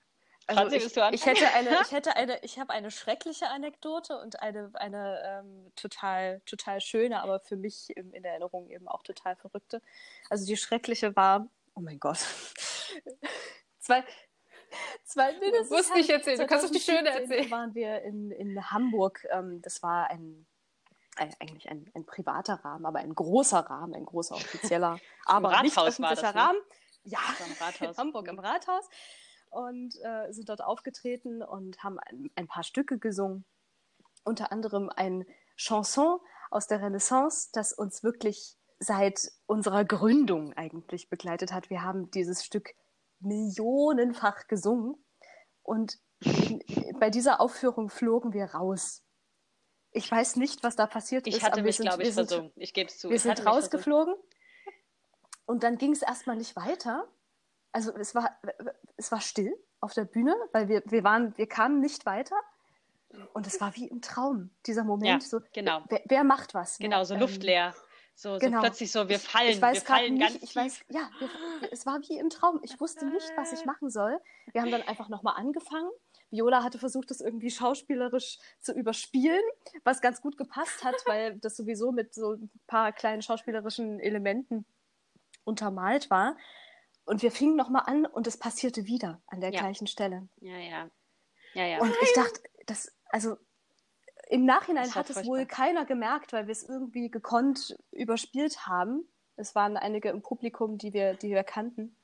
Also ich, ich hätte eine, ich hätte eine, ich habe eine schreckliche Anekdote und eine, eine ähm, total, total schöne, aber für mich in der Erinnerung eben auch total verrückte. Also die schreckliche war, oh mein Gott, zwei, zwei, nee, das ist nicht erzählen, du kannst doch die schöne 2017 erzählen. waren wir in, in Hamburg. Ähm, das war ein, ein eigentlich ein, ein privater Rahmen, aber ein großer Rahmen, ein großer offizieller, aber nicht Rathaus war öffentlicher das, ne? Rahmen. Ja, So am Rathaus. in Hamburg im Rathaus und äh, sind dort aufgetreten und haben ein, ein paar Stücke gesungen. Unter anderem ein Chanson aus der Renaissance, das uns wirklich seit unserer Gründung eigentlich begleitet hat. Wir haben dieses Stück millionenfach gesungen und bei dieser Aufführung flogen wir raus. Ich weiß nicht, was da passiert Ich ist. hatte mich, sind- glaube ich, wir sind- versungen. Ich gebe es zu. wir ich sind hatte mich rausgeflogen und dann ging es erstmal nicht weiter. Also es war, es war still auf der Bühne, weil wir, wir waren, wir kamen nicht weiter. Und es war wie im Traum, dieser Moment. Ja, so, genau. Wer, wer macht was? Genau, so Ähm, luftleer. So, genau. so plötzlich so, wir fallen, Ich weiß wir fallen nicht, ganz ich weiß, ja, wir, es war wie im Traum. Ich wusste nicht, was ich machen soll. Wir haben dann einfach nochmal angefangen. Viola hatte versucht, das irgendwie schauspielerisch zu überspielen, was ganz gut gepasst hat, weil das sowieso mit so ein paar kleinen schauspielerischen Elementen untermalt war. Und wir fingen nochmal an und es passierte wieder an der Ja. gleichen Stelle. Ja, ja. Ja, ja. Und ich dachte, das, also im Nachhinein hat es wohl keiner gemerkt, weil wir es irgendwie gekonnt überspielt haben. Es waren einige im Publikum, die wir, die wir kannten.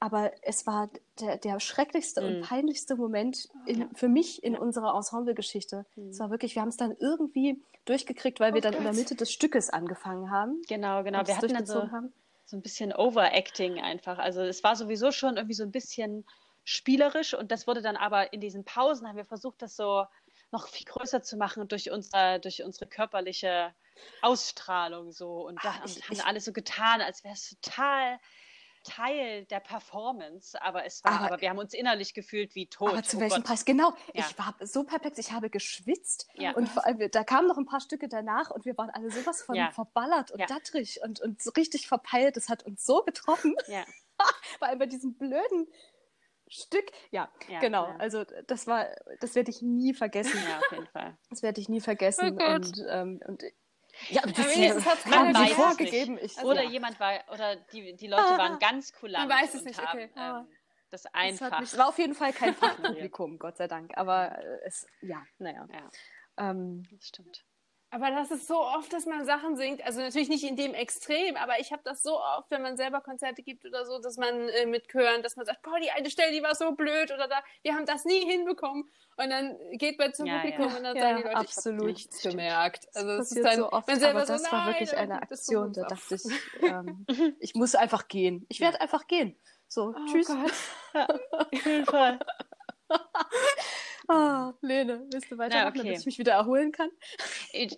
Aber es war der, der schrecklichste und Mhm. peinlichste Moment in, Ja. für mich in Ja. unserer Ensemblegeschichte. Mhm. Es war wirklich, wir haben es dann irgendwie durchgekriegt, weil wir Oh dann in der Gott. Mitte des Stückes angefangen haben. genau, genau. Wir hatten dann so, haben. so ein bisschen Overacting einfach. Also es war sowieso schon irgendwie so ein bisschen spielerisch und das wurde dann aber in diesen Pausen haben wir versucht, das so noch viel größer zu machen durch unsere, durch unsere körperliche Ausstrahlung so und da Ah, ich- haben ich- alles so getan, als wäre es total Teil der Performance, aber es war, Aber- aber, wir haben uns innerlich gefühlt wie tot. Aber zu Oh welchem Gott. Preis? Genau. Ja. Ich war so perplex. Ich habe geschwitzt. Ja. Und vor allem, da kamen noch ein paar Stücke danach und wir waren alle sowas von Ja. verballert und dattrig und, und so richtig verpeilt. Das hat uns so getroffen. Ja, allem bei diesem blöden Stück. Ja, Ja, genau. ja. Also das war, das werde ich nie vergessen. ja, auf jeden Fall. Das werde ich nie vergessen. Oh Gott. und, ähm, und ja, das wenigstens hat's haben keiner es vorgegeben. Ich, Oder ja. jemand war, oder die, die Leute waren ganz kulant Man weiß es nicht, haben okay. Ah. ähm, das Es hat einfach. mich, war auf jeden Fall kein Fachpublikum, Gott sei Dank. Aber äh, es, ja, naja. Ja, Ähm, das stimmt. Aber das ist so oft, dass man Sachen singt, also natürlich nicht in dem Extrem, aber ich habe das so oft, wenn man selber Konzerte gibt oder so, dass man äh, mit Chören, dass man sagt, boah, die eine Stelle, die war so blöd oder da, wir haben das nie hinbekommen. Und dann geht man zum Ja, Publikum ja. und dann Ja, sagen die Leute, absolut. ich habe nichts gemerkt. Also Das es ist dann, so oft, man selber aber das so, war wirklich eine Aktion, da dachte ich, ähm, ich muss einfach gehen. Ich werde einfach gehen. So, Oh tschüss. Gott. Auf jeden Fall. Ah, Lene, willst du weitermachen, Na, okay. damit ich mich wieder erholen kann?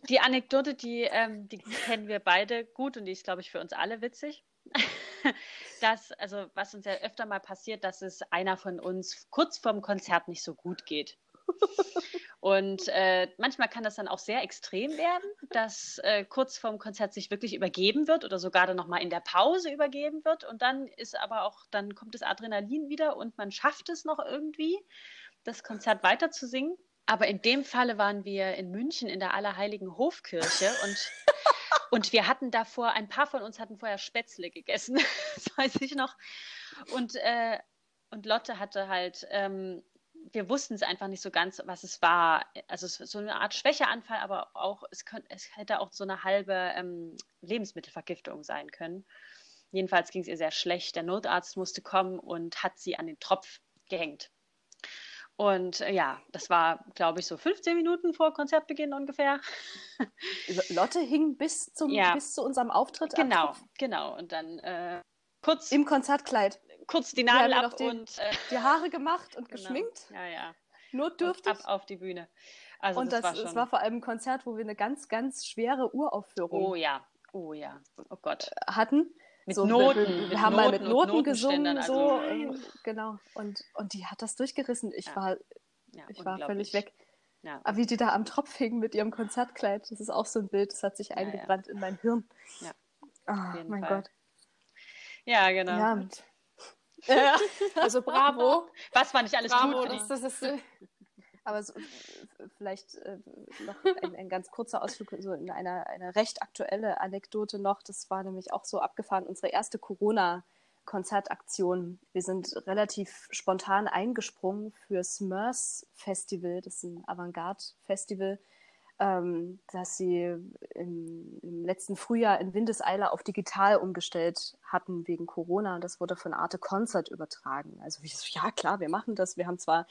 Die Anekdote, die, ähm, die kennen wir beide gut und die ist, glaube ich, für uns alle witzig. dass, also was uns ja öfter mal passiert, dass es einer von uns kurz vorm Konzert nicht so gut geht. Und äh, manchmal kann das dann auch sehr extrem werden, dass äh, kurz vorm Konzert sich wirklich übergeben wird oder sogar dann nochmal in der Pause übergeben wird. Und dann ist aber auch, dann kommt das Adrenalin wieder und man schafft es noch irgendwie, das Konzert weiter zu singen. Aber in dem Falle waren wir in München in der Allerheiligen Hofkirche und, und wir hatten davor, ein paar von uns hatten vorher Spätzle gegessen, das weiß ich noch. Und, äh, und Lotte hatte halt, ähm, wir wussten es einfach nicht so ganz, was es war. Also es ist so eine Art Schwächeanfall, aber auch, es, könnt, es hätte auch so eine halbe ähm, Lebensmittelvergiftung sein können. Jedenfalls ging es ihr sehr schlecht. Der Notarzt musste kommen und hat sie an den Tropf gehängt. Und äh, ja, das war, glaube ich, so 15 Minuten vor Konzertbeginn ungefähr. Lotte hing bis, zum, Ja. bis zu unserem Auftritt Genau, Tropf. genau. Und dann äh, kurz, im Konzertkleid. kurz die Nadel ab den- und äh, Die Haare gemacht und genau. geschminkt, Ja, ja. Und notdürftig. ab auf die Bühne. Also und das, das, war schon. es war vor allem ein Konzert, wo wir eine ganz, ganz schwere Uraufführung oh ja, oh ja. Oh Gott. hatten. Mit So, Noten. Wir, wir, mit haben mal mit und Noten gesungen, Notenständern, so also, ähm, genau. Und, und die hat das durchgerissen. Ich Ja. war, ja, ich war völlig weg. Ja. Aber wie die da am Tropf hing mit ihrem Konzertkleid, das ist auch so ein Bild, das hat sich ja. eingebrannt in mein Hirn. Ja, jeden mein Fall. Gott. ja, genau. Ja. Also bravo. Was war nicht alles Bravo, gut? für das, die- das ist, äh, Aber so, vielleicht äh, noch ein, ein ganz kurzer Ausflug, so in eine, eine recht aktuelle Anekdote noch. Das war nämlich auch so abgefahren, unsere erste Corona-Konzertaktion. Wir sind relativ spontan eingesprungen fürs MERS Festival, das ist ein Avantgarde-Festival, ähm, das sie im, im letzten Frühjahr in Windeseile auf digital umgestellt hatten wegen Corona. Und das wurde von Arte Concert übertragen. Also ich so, ja klar, wir machen das. Wir haben zwar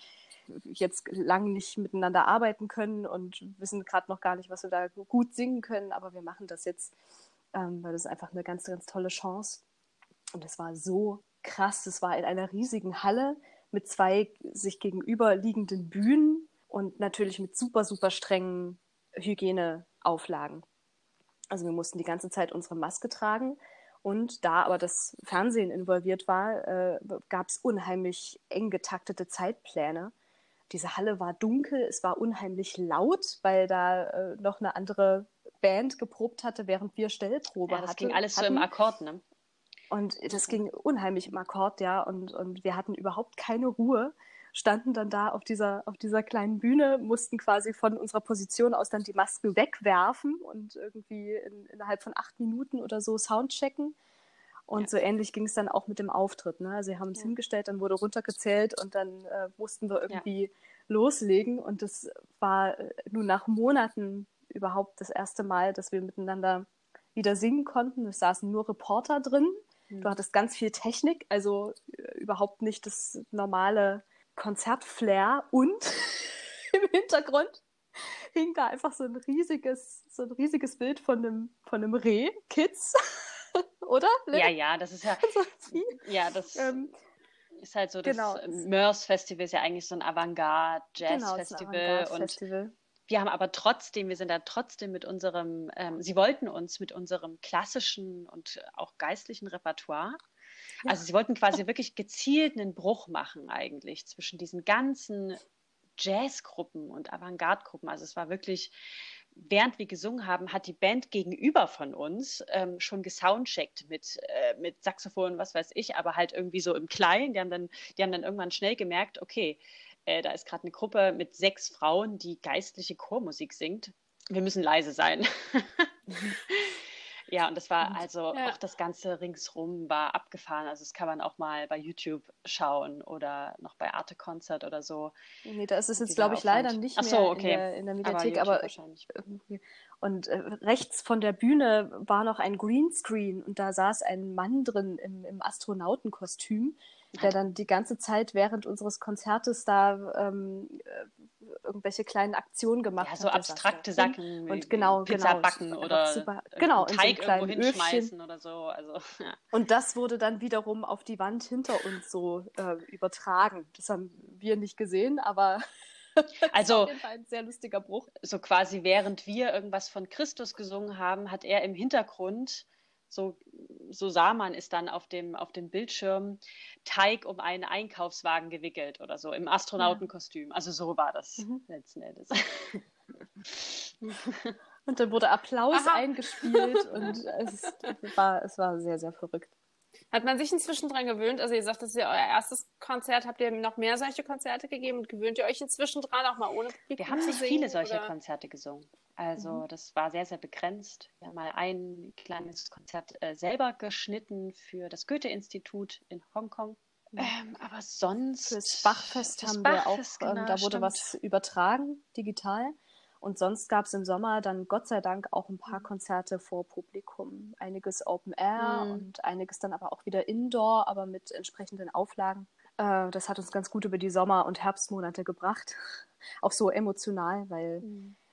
jetzt lang nicht miteinander arbeiten können und wissen gerade noch gar nicht, was wir da gut singen können, aber wir machen das jetzt, ähm, weil das ist einfach eine ganz, ganz tolle Chance. Und es war so krass. Es war in einer riesigen Halle mit zwei sich gegenüberliegenden Bühnen und natürlich mit super, super strengen Hygieneauflagen. Also wir mussten die ganze Zeit unsere Maske tragen. Und da aber das Fernsehen involviert war, äh, gab es unheimlich eng getaktete Zeitpläne. Diese Halle war dunkel, es war unheimlich laut, weil da äh, noch eine andere Band geprobt hatte, während wir Stellprobe ja, das hatte, ging alles so hatten. im Akkord, ne? Und das ging unheimlich im Akkord, ja. Und, und wir hatten überhaupt keine Ruhe, standen dann da auf dieser, auf dieser kleinen Bühne, mussten quasi von unserer Position aus dann die Masken wegwerfen und irgendwie in, innerhalb von acht Minuten oder so Soundchecken. Und Ja. so ähnlich ging es dann auch mit dem Auftritt. Ne? Also wir haben uns Ja. hingestellt, dann wurde runtergezählt und dann äh, mussten wir irgendwie loslegen. Und das war äh, nun nach Monaten überhaupt das erste Mal, dass wir miteinander wieder singen konnten. Es saßen nur Reporter drin. Hm. Du hattest ganz viel Technik, also äh, überhaupt nicht das normale Konzertflair und im Hintergrund hing da einfach so ein riesiges, so ein riesiges Bild von einem, von einem Reh, Kids, oder? Ja, ja, das ist ja, So ja, das Ähm, ist halt so, das genau. MERS Festival ist ja eigentlich so ein genau, es ist ein Avantgarde-Jazz-Festival und Avantgarde-Festival. wir haben aber trotzdem, wir sind da trotzdem mit unserem, ähm, sie wollten uns mit unserem klassischen und auch geistlichen Repertoire. Also sie wollten quasi wirklich gezielt einen Bruch machen eigentlich zwischen diesen ganzen Jazzgruppen und Avantgarde-Gruppen. Also es war wirklich, während wir gesungen haben, hat die Band gegenüber von uns ähm, schon gesoundcheckt mit, äh, mit Saxophon, was weiß ich, aber halt irgendwie so im Kleinen. Die haben dann, die haben dann irgendwann schnell gemerkt, okay, äh, da ist gerade eine Gruppe mit sechs Frauen, die geistliche Chormusik singt. Wir müssen leise sein. Ja, und das war also Ja. auch das Ganze ringsrum war abgefahren. Also das kann man auch mal bei YouTube schauen oder noch bei Arte Concert oder so. Nee, da ist es jetzt, glaube ich, leider Aufwand. nicht Ach mehr so, okay. in der, in der Mediathek, YouTube aber, wahrscheinlich. Und äh, rechts von der Bühne war noch ein Greenscreen und da saß ein Mann drin im, im Astronautenkostüm, der dann die ganze Zeit während unseres Konzertes da ähm, äh, irgendwelche kleinen Aktionen gemacht Ja, hat. so saß da abstrakte. Sachen wie Und genau, Pizza genau, backen oder super- irgendeinen genau, in so Teig irgendwo kleinen Öfchen. hinschmeißen oder so. Also, ja. Und das wurde dann wiederum auf die Wand hinter uns so äh, übertragen. Das haben wir nicht gesehen, aber also auf jeden Fall ein sehr lustiger Bruch. so quasi während wir irgendwas von Christus gesungen haben, hat er im Hintergrund, so, so sah man es dann auf dem, auf dem Bildschirm, Teig um einen Einkaufswagen gewickelt oder so im Astronautenkostüm. Also so war das Mhm. letzten Endes. Und dann wurde Applaus Aha. eingespielt und es war, es war sehr, sehr verrückt. Hat man sich inzwischen dran gewöhnt? Also ihr sagt, das ist ja euer erstes Konzert. Habt ihr noch mehr solche Konzerte gegeben? Und gewöhnt ihr euch inzwischen dran, auch mal ohne Publikum Wir haben nicht singen, viele solche oder? Konzerte gesungen. Also das war sehr, sehr begrenzt. Wir haben mal ein kleines Konzert äh, selber geschnitten für das Goethe-Institut in Hongkong. Ähm, aber sonst. Fürs Bachfest haben wir auch, ähm, genau, da wurde stimmt. was übertragen, digital. Und sonst gab es im Sommer dann Gott sei Dank auch ein paar Konzerte vor Publikum. Einiges Open Air Mhm. und einiges dann aber auch wieder Indoor, aber mit entsprechenden Auflagen. Äh, das hat uns ganz gut über die Sommer- und Herbstmonate gebracht. Auch so emotional, weil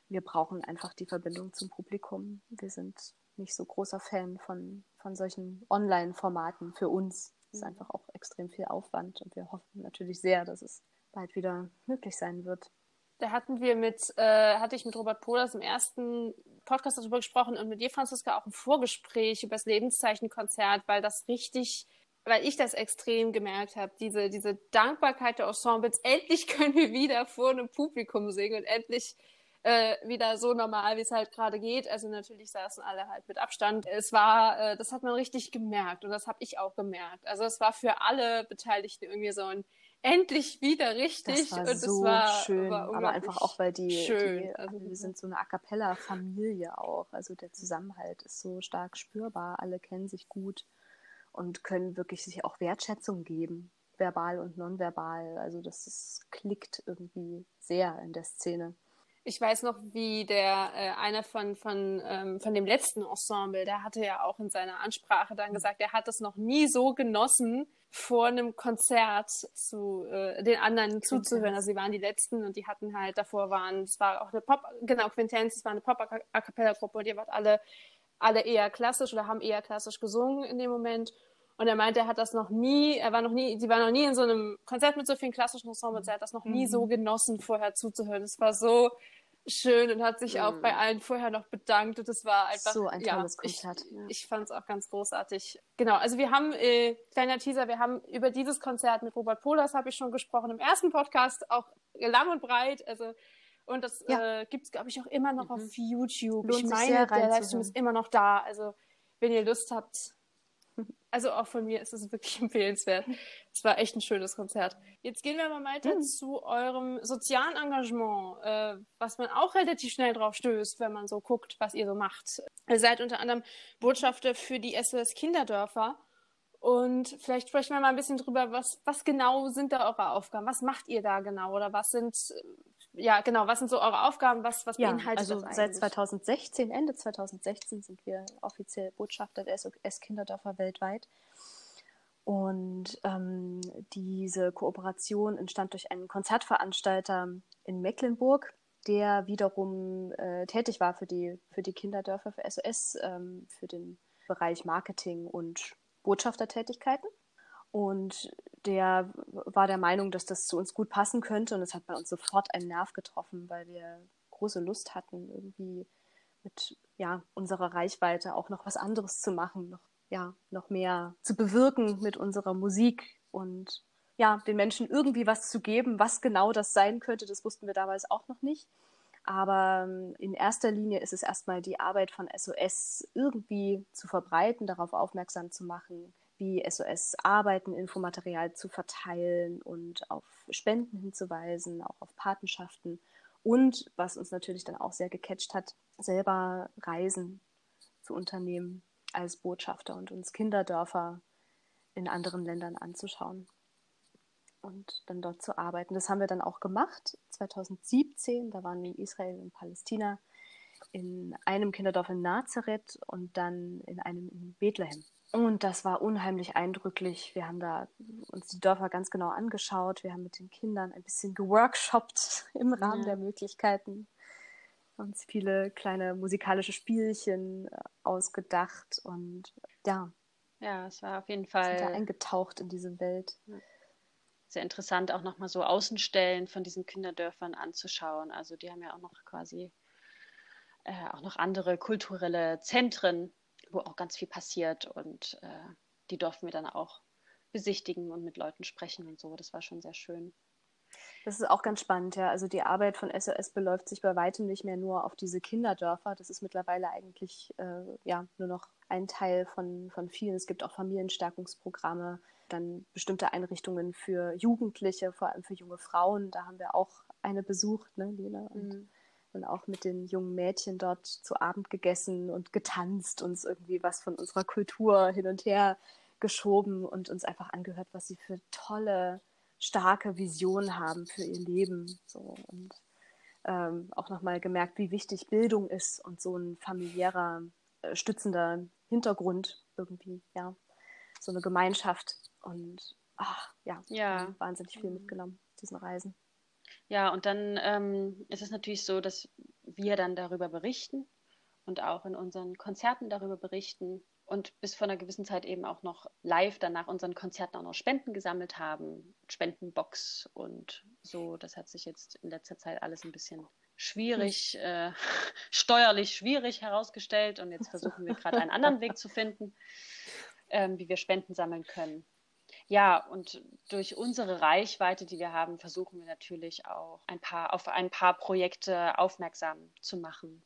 wir brauchen einfach die Verbindung zum Publikum. Wir sind nicht so großer Fan von, von solchen Online-Formaten für uns. Es ist einfach auch extrem viel Aufwand und wir hoffen natürlich sehr, dass es bald wieder möglich sein wird. Da hatten wir mit, äh, hatte ich mit Robert Pohlers im ersten Podcast darüber gesprochen und mit dir, Franziska, auch ein Vorgespräch über das Lebenszeichen-Konzert, weil das richtig, weil ich das extrem gemerkt habe, diese, diese Dankbarkeit der Ensembles. Endlich können wir wieder vor einem Publikum singen und endlich äh, wieder so normal, wie es halt gerade geht. Also natürlich saßen alle halt mit Abstand. Es war, äh, das hat man richtig gemerkt und das habe ich auch gemerkt. Also es war für alle Beteiligten irgendwie so ein endlich wieder richtig Das war und so es war, schön, war aber einfach auch, weil die, schön. die Also, wir sind so eine A cappella-Familie auch. Also der Zusammenhalt ist so stark spürbar. Alle kennen sich gut und können wirklich sich auch Wertschätzung geben, verbal und nonverbal. Also das ist, klickt irgendwie sehr in der Szene. Ich weiß noch, wie der äh, einer von von ähm, von dem letzten Ensemble, der hatte ja auch in seiner Ansprache dann gesagt, er hat es noch nie so genossen, vor einem Konzert zu äh, den anderen zuzuhören. Also sie waren die letzten und die hatten halt davor waren, es war auch eine Pop, genau Quintenz, es war eine Pop A cappella Gruppe und ihr wart alle alle eher klassisch oder haben eher klassisch gesungen in dem Moment. Und er meinte, er hat das noch nie, er war noch nie, sie war noch nie in so einem Konzert mit so vielen klassischen Ensembles, er hat das noch nie so genossen, vorher zuzuhören. Es war so schön und hat sich auch Mhm. bei allen vorher noch bedankt und es war einfach So ein ja, tolles Konzert. Ich, ich fand es auch ganz großartig. Genau, also wir haben, äh, kleiner Teaser, wir haben über dieses Konzert mit Robert Polas, habe ich schon gesprochen, im ersten Podcast, auch lang und breit, also und das Ja. äh, gibt es, glaube ich, auch immer noch Mhm. auf YouTube. Lohnt ich meine, der Livestream ist immer noch da. Also, wenn ihr Lust habt, also auch von mir ist es wirklich empfehlenswert. Es war echt ein schönes Konzert. Jetzt gehen wir mal weiter Mhm. zu eurem sozialen Engagement, äh, was man auch relativ schnell drauf stößt, wenn man so guckt, was ihr so macht. Ihr seid unter anderem Botschafter für die SOS Kinderdörfer. Und vielleicht sprechen wir mal ein bisschen drüber, was, was genau sind da eure Aufgaben? Was macht ihr da genau? Oder was sind, ja, genau, was sind so eure Aufgaben? Was, was Ja, beinhaltet also das eigentlich? seit 2016, Ende 2016 sind wir offiziell Botschafter der SOS Kinderdörfer weltweit. Und ähm, diese Kooperation entstand durch einen Konzertveranstalter in Mecklenburg, der wiederum äh, tätig war für die, für die Kinderdörfer, für SOS, ähm, für den Bereich Marketing und Botschaftertätigkeiten. Und der war der Meinung, dass das zu uns gut passen könnte. Und es hat bei uns sofort einen Nerv getroffen, weil wir große Lust hatten, irgendwie mit ja, unserer Reichweite auch noch was anderes zu machen, noch, ja, noch mehr zu bewirken mit unserer Musik und ja, den Menschen irgendwie was zu geben. Was genau das sein könnte, das wussten wir damals auch noch nicht. Aber ähm, in erster Linie ist es erstmal die Arbeit von SOS irgendwie zu verbreiten, darauf aufmerksam zu machen, wie SOS arbeiten, Infomaterial zu verteilen und auf Spenden hinzuweisen, auch auf Patenschaften. Und was uns natürlich dann auch sehr gecatcht hat, selber Reisen zu unternehmen als Botschafter und uns Kinderdörfer in anderen Ländern anzuschauen und dann dort zu arbeiten. Das haben wir dann auch gemacht. 2017, da waren wir in Israel und Palästina, in einem Kinderdorf in Nazareth und dann in einem in Bethlehem. Und das war unheimlich eindrücklich. Wir haben da uns die Dörfer ganz genau angeschaut. Wir haben mit den Kindern ein bisschen geworkshopt im Rahmen ja. der Möglichkeiten. Uns viele kleine musikalische Spielchen äh, ausgedacht und ja. Ja, es war auf jeden Fall. Sind da eingetaucht in diese Welt. Sehr interessant, auch nochmal so Außenstellen von diesen Kinderdörfern anzuschauen. Also die haben ja auch noch quasi äh, auch noch andere kulturelle Zentren wo auch ganz viel passiert und äh, die durften wir dann auch besichtigen und mit Leuten sprechen und so. Das war schon sehr schön. Das ist auch ganz spannend, ja. Also die Arbeit von SOS beläuft sich bei weitem nicht mehr nur auf diese Kinderdörfer. Das ist mittlerweile eigentlich äh, ja nur noch ein Teil von, von vielen. Es gibt auch Familienstärkungsprogramme, dann bestimmte Einrichtungen für Jugendliche, vor allem für junge Frauen. Da haben wir auch eine besucht, ne, Lena? Und mhm und auch mit den jungen Mädchen dort zu Abend gegessen und getanzt, uns irgendwie was von unserer Kultur hin und her geschoben und uns einfach angehört, was sie für tolle, starke Visionen haben für ihr Leben. So und ähm, auch nochmal gemerkt, wie wichtig Bildung ist und so ein familiärer, äh, stützender Hintergrund irgendwie, ja, so eine Gemeinschaft und ach, ja, ja. wahnsinnig viel mitgenommen, diesen Reisen. Ja, und dann ähm, ist es natürlich so, dass wir dann darüber berichten und auch in unseren Konzerten darüber berichten und bis vor einer gewissen Zeit eben auch noch live dann nach unseren Konzerten auch noch Spenden gesammelt haben, Spendenbox und so. Das hat sich jetzt in letzter Zeit alles ein bisschen schwierig, hm. äh, steuerlich schwierig herausgestellt und jetzt versuchen wir gerade einen anderen Weg zu finden, ähm, wie wir Spenden sammeln können. Ja, und durch unsere Reichweite, die wir haben, versuchen wir natürlich auch ein paar, auf ein paar Projekte aufmerksam zu machen,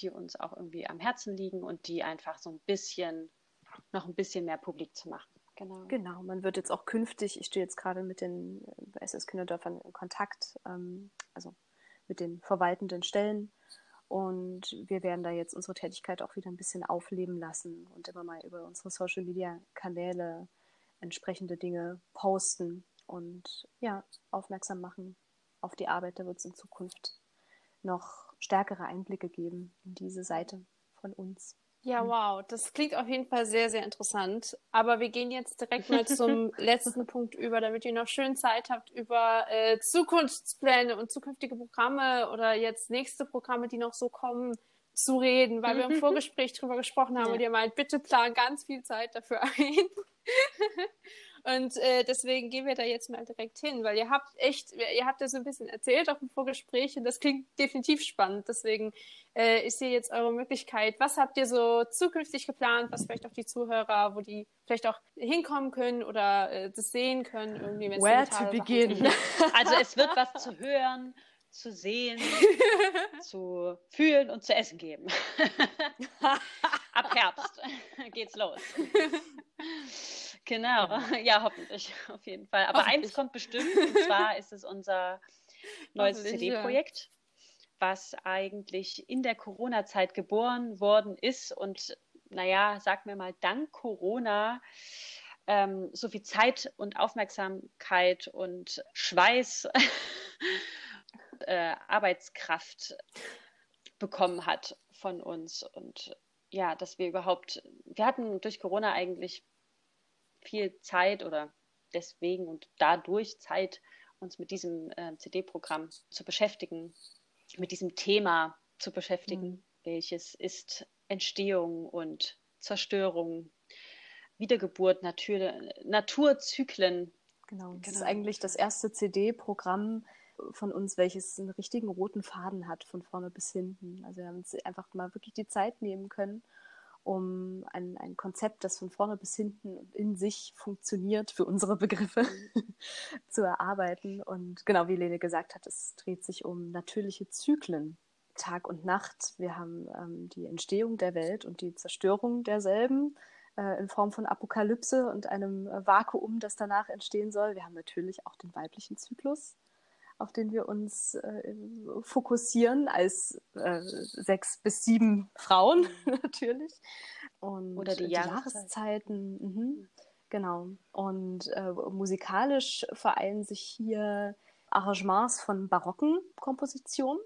die uns auch irgendwie am Herzen liegen und die einfach so ein bisschen, noch ein bisschen mehr publik zu machen. Genau. Genau, man wird jetzt auch künftig, ich stehe jetzt gerade mit den SS Kinderdörfern in Kontakt, ähm, also mit den verwaltenden Stellen. Und wir werden da jetzt unsere Tätigkeit auch wieder ein bisschen aufleben lassen und immer mal über unsere Social Media Kanäle entsprechende Dinge posten und ja, aufmerksam machen auf die Arbeit. Da wird es in Zukunft noch stärkere Einblicke geben in diese Seite von uns. Ja, wow, das klingt auf jeden Fall sehr, sehr interessant. Aber wir gehen jetzt direkt mal zum letzten Punkt über, damit ihr noch schön Zeit habt, über äh, Zukunftspläne und zukünftige Programme oder jetzt nächste Programme, die noch so kommen, zu reden, weil wir im Vorgespräch drüber gesprochen haben ja. und ihr meint, bitte plan ganz viel Zeit dafür ein. und äh, deswegen gehen wir da jetzt mal direkt hin, weil ihr habt echt, ihr habt ja so ein bisschen erzählt auch im Vorgespräch und das klingt definitiv spannend. Deswegen äh, ist hier jetzt eure Möglichkeit. Was habt ihr so zukünftig geplant, was vielleicht auch die Zuhörer, wo die vielleicht auch hinkommen können oder äh, das sehen können, irgendwie, wenn Where to begin? Also es wird was zu hören zu sehen, zu fühlen und zu essen geben. Ab Herbst geht's los. Genau, ja, hoffentlich, auf jeden Fall. Aber eins kommt bestimmt, und zwar ist es unser neues CD-Projekt, was eigentlich in der Corona-Zeit geboren worden ist und, naja, sag mir mal, dank Corona ähm, so viel Zeit und Aufmerksamkeit und Schweiß äh, Arbeitskraft bekommen hat von uns. Und ja, dass wir überhaupt, wir hatten durch Corona eigentlich viel Zeit oder deswegen und dadurch Zeit, uns mit diesem äh, CD-Programm zu beschäftigen, mit diesem Thema zu beschäftigen, mhm. welches ist Entstehung und Zerstörung, Wiedergeburt, Natur, Naturzyklen. Genau, das genau. ist eigentlich das erste CD-Programm, von uns, welches einen richtigen roten Faden hat, von vorne bis hinten. Also wir haben uns einfach mal wirklich die Zeit nehmen können, um ein, ein Konzept, das von vorne bis hinten in sich funktioniert, für unsere Begriffe, zu erarbeiten. Und genau wie Lene gesagt hat, es dreht sich um natürliche Zyklen. Tag und Nacht. Wir haben ähm, die Entstehung der Welt und die Zerstörung derselben äh, in Form von Apokalypse und einem äh, Vakuum, das danach entstehen soll. Wir haben natürlich auch den weiblichen Zyklus, auf den wir uns äh, fokussieren, als äh, sechs bis sieben Frauen natürlich. Und Oder die, die Jahreszeit. Jahreszeiten. Mhm. Genau. Und äh, musikalisch vereinen sich hier Arrangements von barocken Kompositionen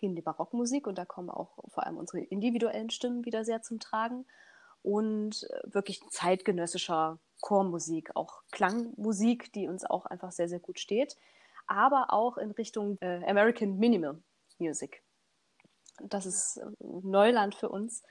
gehen die Barockmusik und da kommen auch vor allem unsere individuellen Stimmen wieder sehr zum Tragen und äh, wirklich zeitgenössischer Chormusik, auch Klangmusik, die uns auch einfach sehr, sehr gut steht, aber auch in Richtung äh, American Minimal Music. Das ist äh, Neuland für uns.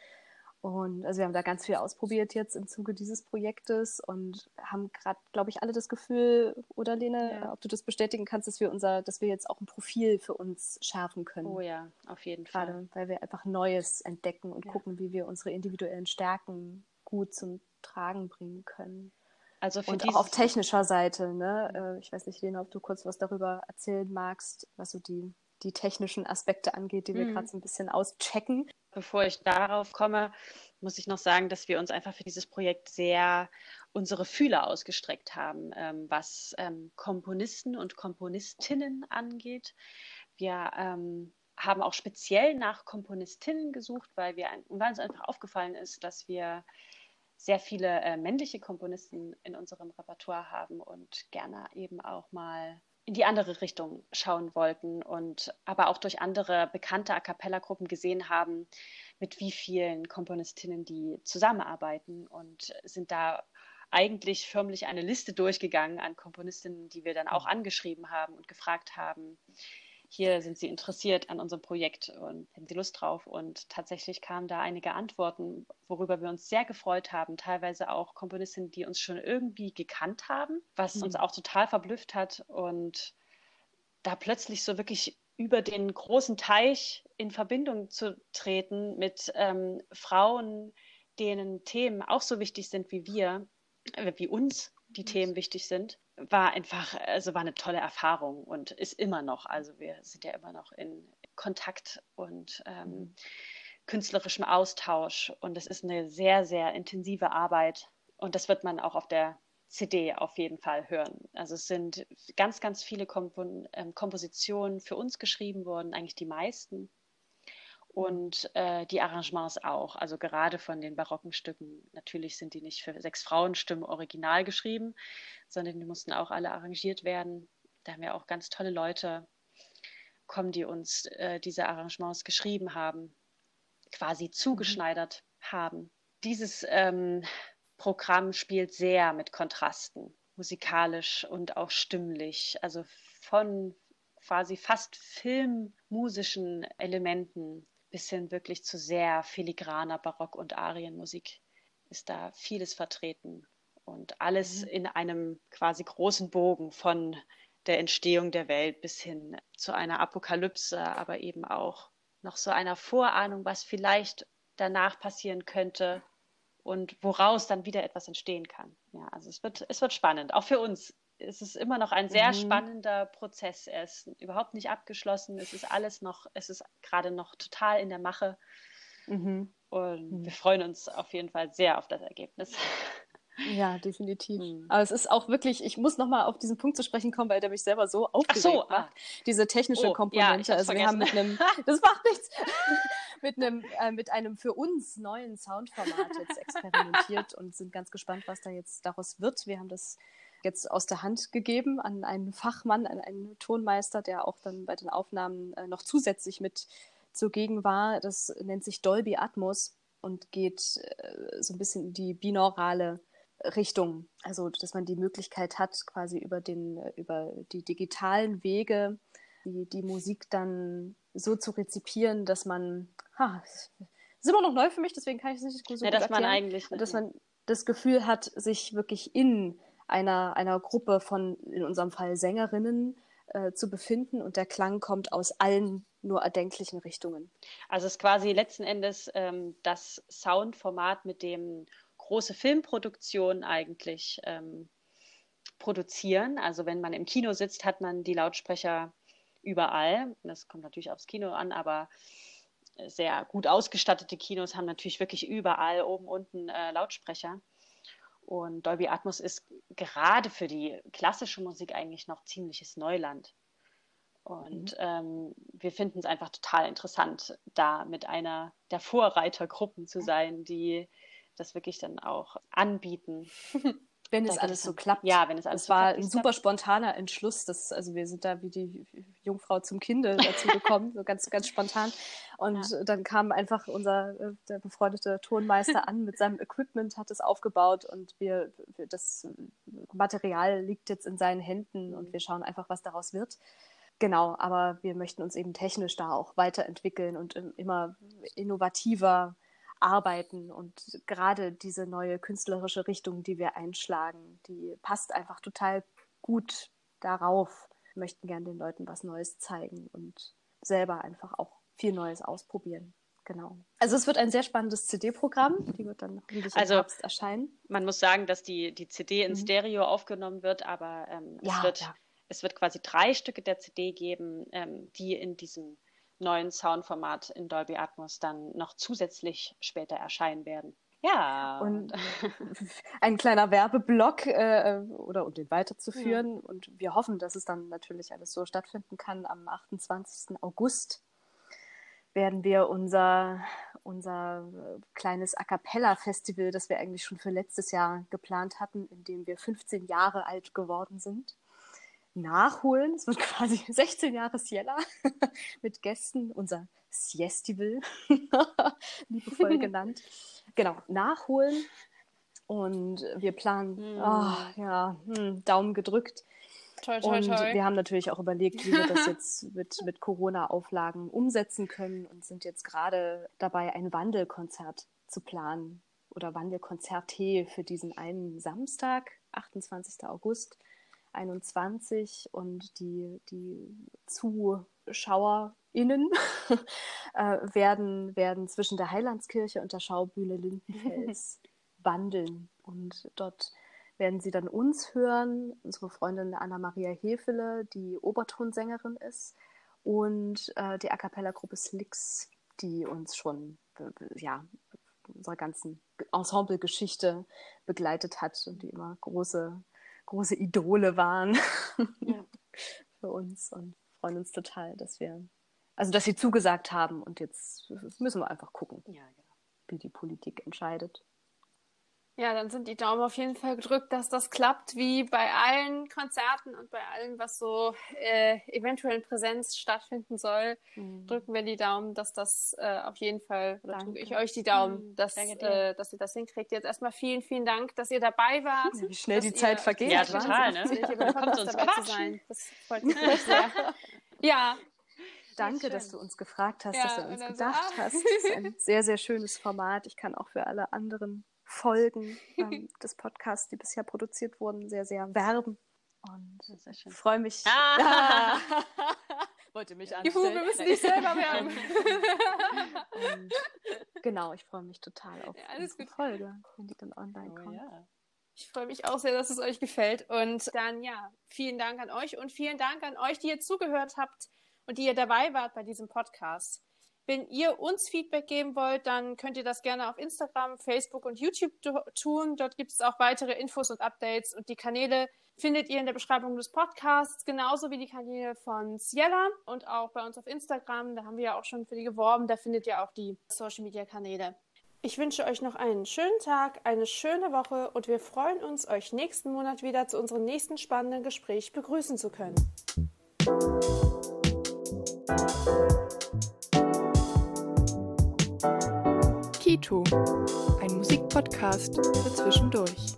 Und also wir haben da ganz viel ausprobiert jetzt im Zuge dieses Projektes und haben gerade, glaube ich, alle das Gefühl, oder Lene, Ja. ob du das bestätigen kannst, dass wir unser, dass wir jetzt auch ein Profil für uns schärfen können. Oh ja, auf jeden Fall. Gerade weil wir einfach Neues entdecken und Ja. gucken, wie wir unsere individuellen Stärken gut zum Tragen bringen können. Also Und auch auf technischer Seite, ne? äh, Ich weiß nicht, Lena, ob du kurz was darüber erzählen magst, was so die, die technischen Aspekte angeht, die wir Mhm. gerade so ein bisschen auschecken. Bevor ich darauf komme, muss ich noch sagen, dass wir uns einfach für dieses Projekt sehr unsere Fühler ausgestreckt haben, ähm, was ähm, Komponisten und Komponistinnen angeht. Wir ähm, haben auch speziell nach Komponistinnen gesucht, weil, wir, weil uns einfach aufgefallen ist, dass wir sehr viele äh, männliche Komponisten in unserem Repertoire haben und gerne eben auch mal in die andere Richtung schauen wollten und aber auch durch andere bekannte A cappella-Gruppen gesehen haben, mit wie vielen Komponistinnen die zusammenarbeiten und sind da eigentlich förmlich eine Liste durchgegangen an Komponistinnen, die wir dann auch angeschrieben haben und gefragt haben, hier sind Sie interessiert an unserem Projekt und haben Sie Lust drauf? Und tatsächlich kamen da einige Antworten, worüber wir uns sehr gefreut haben. Teilweise auch Komponistinnen, die uns schon irgendwie gekannt haben, was Mhm. uns auch total verblüfft hat. Und da plötzlich so wirklich über den großen Teich in Verbindung zu treten mit ähm, Frauen, denen Themen auch so wichtig sind wie wir, äh, wie uns die Themen wichtig sind, war einfach, also war eine tolle Erfahrung und ist immer noch. Also wir sind ja immer noch in Kontakt und ähm, künstlerischem Austausch und es ist eine sehr, sehr intensive Arbeit und das wird man auch auf der CD auf jeden Fall hören. Also es sind ganz, ganz viele Kompon ähm, Kompositionen für uns geschrieben worden, eigentlich die meisten. Und äh, die Arrangements auch. Also gerade von den barocken Stücken. Natürlich sind die nicht für sechs Frauenstimmen original geschrieben, sondern die mussten auch alle arrangiert werden. Da haben wir auch ganz tolle Leute kommen, die uns äh, diese Arrangements geschrieben haben, quasi zugeschneidert haben. Dieses ähm, Programm spielt sehr mit Kontrasten, musikalisch und auch stimmlich. Also von quasi fast filmmusischen Elementen bis hin wirklich zu sehr filigraner Barock- und Arienmusik ist da vieles vertreten. Und alles in einem quasi großen Bogen von der Entstehung der Welt bis hin zu einer Apokalypse, aber eben auch noch so einer Vorahnung, was vielleicht danach passieren könnte und woraus dann wieder etwas entstehen kann. Ja, also es wird, es wird spannend, auch für uns. Es ist immer noch ein sehr Mhm. spannender Prozess. Er ist überhaupt nicht abgeschlossen. Es ist alles noch, es ist gerade noch total in der Mache. Mhm. Und Mhm. wir freuen uns auf jeden Fall sehr auf das Ergebnis. Ja, definitiv. Mhm. Aber es ist auch wirklich, ich muss nochmal auf diesen Punkt zu sprechen kommen, weil der mich selber so aufgeregt so, ah. macht. Diese technische Oh, ja, Komponente. hab's also wir haben mit einem, das macht nichts, mit einem, äh, mit einem für uns neuen Soundformat jetzt experimentiert und sind ganz gespannt, was da jetzt daraus wird. Wir haben das jetzt aus der Hand gegeben an einen Fachmann, an einen Tonmeister, der auch dann bei den Aufnahmen äh, noch zusätzlich mit zugegen war. Das nennt sich Dolby Atmos und geht äh, so ein bisschen in die binaurale Richtung. Also, dass man die Möglichkeit hat, quasi über, den, äh, über die digitalen Wege die, die Musik dann so zu rezipieren, dass man, ha, das ist immer noch neu für mich, deswegen kann ich es nicht so ja, gut dass man erklären eigentlich dass man das Gefühl hat, sich wirklich in einer, einer Gruppe von, in unserem Fall Sängerinnen, äh, zu befinden und der Klang kommt aus allen nur erdenklichen Richtungen. Also es ist quasi letzten Endes ähm, das Soundformat, mit dem große Filmproduktionen eigentlich ähm, produzieren. Also wenn man im Kino sitzt, hat man die Lautsprecher überall. Das kommt natürlich aufs Kino an, aber sehr gut ausgestattete Kinos haben natürlich wirklich überall oben unten äh, Lautsprecher. Und Dolby Atmos ist gerade für die klassische Musik eigentlich noch ziemliches Neuland. Und ähm, wir finden es einfach total interessant, da mit einer der Vorreitergruppen zu sein, die das wirklich dann auch anbieten. Wenn es alles so klappt. Ja, wenn es alles Es so war klappt, wie ein es super spontaner Entschluss. Das, also wir sind da wie die Jungfrau zum Kinde dazu gekommen, so ganz, ganz spontan. Und dann kam einfach unser äh, der befreundete Tonmeister an mit seinem Equipment, hat es aufgebaut und wir, das Material liegt jetzt in seinen Händen und wir schauen einfach, was daraus wird. Genau, aber wir möchten uns eben technisch da auch weiterentwickeln und immer innovativer arbeiten. Und gerade diese neue künstlerische Richtung, die wir einschlagen, die passt einfach total gut darauf. Wir möchten gerne den Leuten was Neues zeigen und selber einfach auch viel Neues ausprobieren. Genau. Also es wird ein sehr spannendes CD-Programm, die wird dann hoffentlich im Also- Herbst erscheinen. Man muss sagen, dass die, die CD in Mhm. Stereo aufgenommen wird, aber ähm, es, Ja, wird, ja. es wird quasi drei Stücke der CD geben, ähm, die in diesem neuen Soundformat in Dolby Atmos dann noch zusätzlich später erscheinen werden. Ja, Und ein kleiner Werbeblock, äh, oder um den weiterzuführen. Und wir hoffen, dass es dann natürlich alles so stattfinden kann. Am 28. August werden wir unser, unser kleines A Cappella-Festival, das wir eigentlich schon für letztes Jahr geplant hatten, in dem wir 15 Jahre alt geworden sind, nachholen. Es wird quasi 16 Jahre Siella mit Gästen, unser Siestival, liebevoll genannt. Genau, nachholen. Und wir planen, Hm. ah, ja, hm, Daumen gedrückt. Toi, toi, Und toi. wir haben natürlich auch überlegt, wie wir das jetzt mit, mit Corona-Auflagen umsetzen können und sind jetzt gerade dabei, ein Wandelkonzert zu planen oder Wandelkonzerte für diesen einen Samstag, 28. August 21 und die, die ZuschauerInnen äh, werden, werden zwischen der Heilandskirche und der Schaubühne Lindenfels wandeln. Und dort werden Sie dann uns hören, unsere Freundin Anna-Maria Hefele, die Obertonsängerin ist, und äh, die A Cappella-Gruppe Slicks, die uns schon ja, unserer ganzen Ensemble-Geschichte begleitet hat und die immer große, große Idole waren Ja. für uns und freuen uns total, dass wir, also dass sie zugesagt haben und jetzt müssen wir einfach gucken, ja, genau. wie die Politik entscheidet. Ja, dann sind die Daumen auf jeden Fall gedrückt, dass das klappt, wie bei allen Konzerten und bei allem, was so äh, eventuell in Präsenz stattfinden soll. Drücken wir die Daumen, dass das äh, auf jeden Fall, oder Danke. drücke ich euch die Daumen, Mhm, dass, äh, dass ihr das hinkriegt. Jetzt erstmal vielen, vielen Dank, dass ihr dabei wart. Wie schnell die Zeit vergeht. Ja, total, ne? Kommt uns dabei zu quatschen. sein. Das freut mich sehr. Ja, Danke, dass du uns gefragt hast, Ja, dass du uns dann so, gedacht ah. hast. Das ist ein sehr, sehr schönes Format. Ich kann auch für alle anderen Folgen ähm, des Podcasts, die bisher produziert wurden, sehr, sehr werben. Und schön. freue mich. Ah. Wollte mich Juhu, wir müssen dich selber werben. Genau, ich freue mich total auf Ja, gut. Folge, wenn die dann online Oh, kommt. ja. Ich freue mich auch sehr, dass es euch gefällt. Und dann ja, vielen Dank an euch und vielen Dank an euch, die ihr zugehört habt und die ihr dabei wart bei diesem Podcast. Wenn ihr uns Feedback geben wollt, dann könnt ihr das gerne auf Instagram, Facebook und YouTube tu- tun. Dort gibt es auch weitere Infos und Updates und die Kanäle findet ihr in der Beschreibung des Podcasts, genauso wie die Kanäle von Ciela und auch bei uns auf Instagram. Da haben wir ja auch schon für die geworben. Da findet ihr auch die Social Media Kanäle. Ich wünsche euch noch einen schönen Tag, eine schöne Woche und wir freuen uns, euch nächsten Monat wieder zu unserem nächsten spannenden Gespräch begrüßen zu können. Kito, ein Musikpodcast für zwischendurch.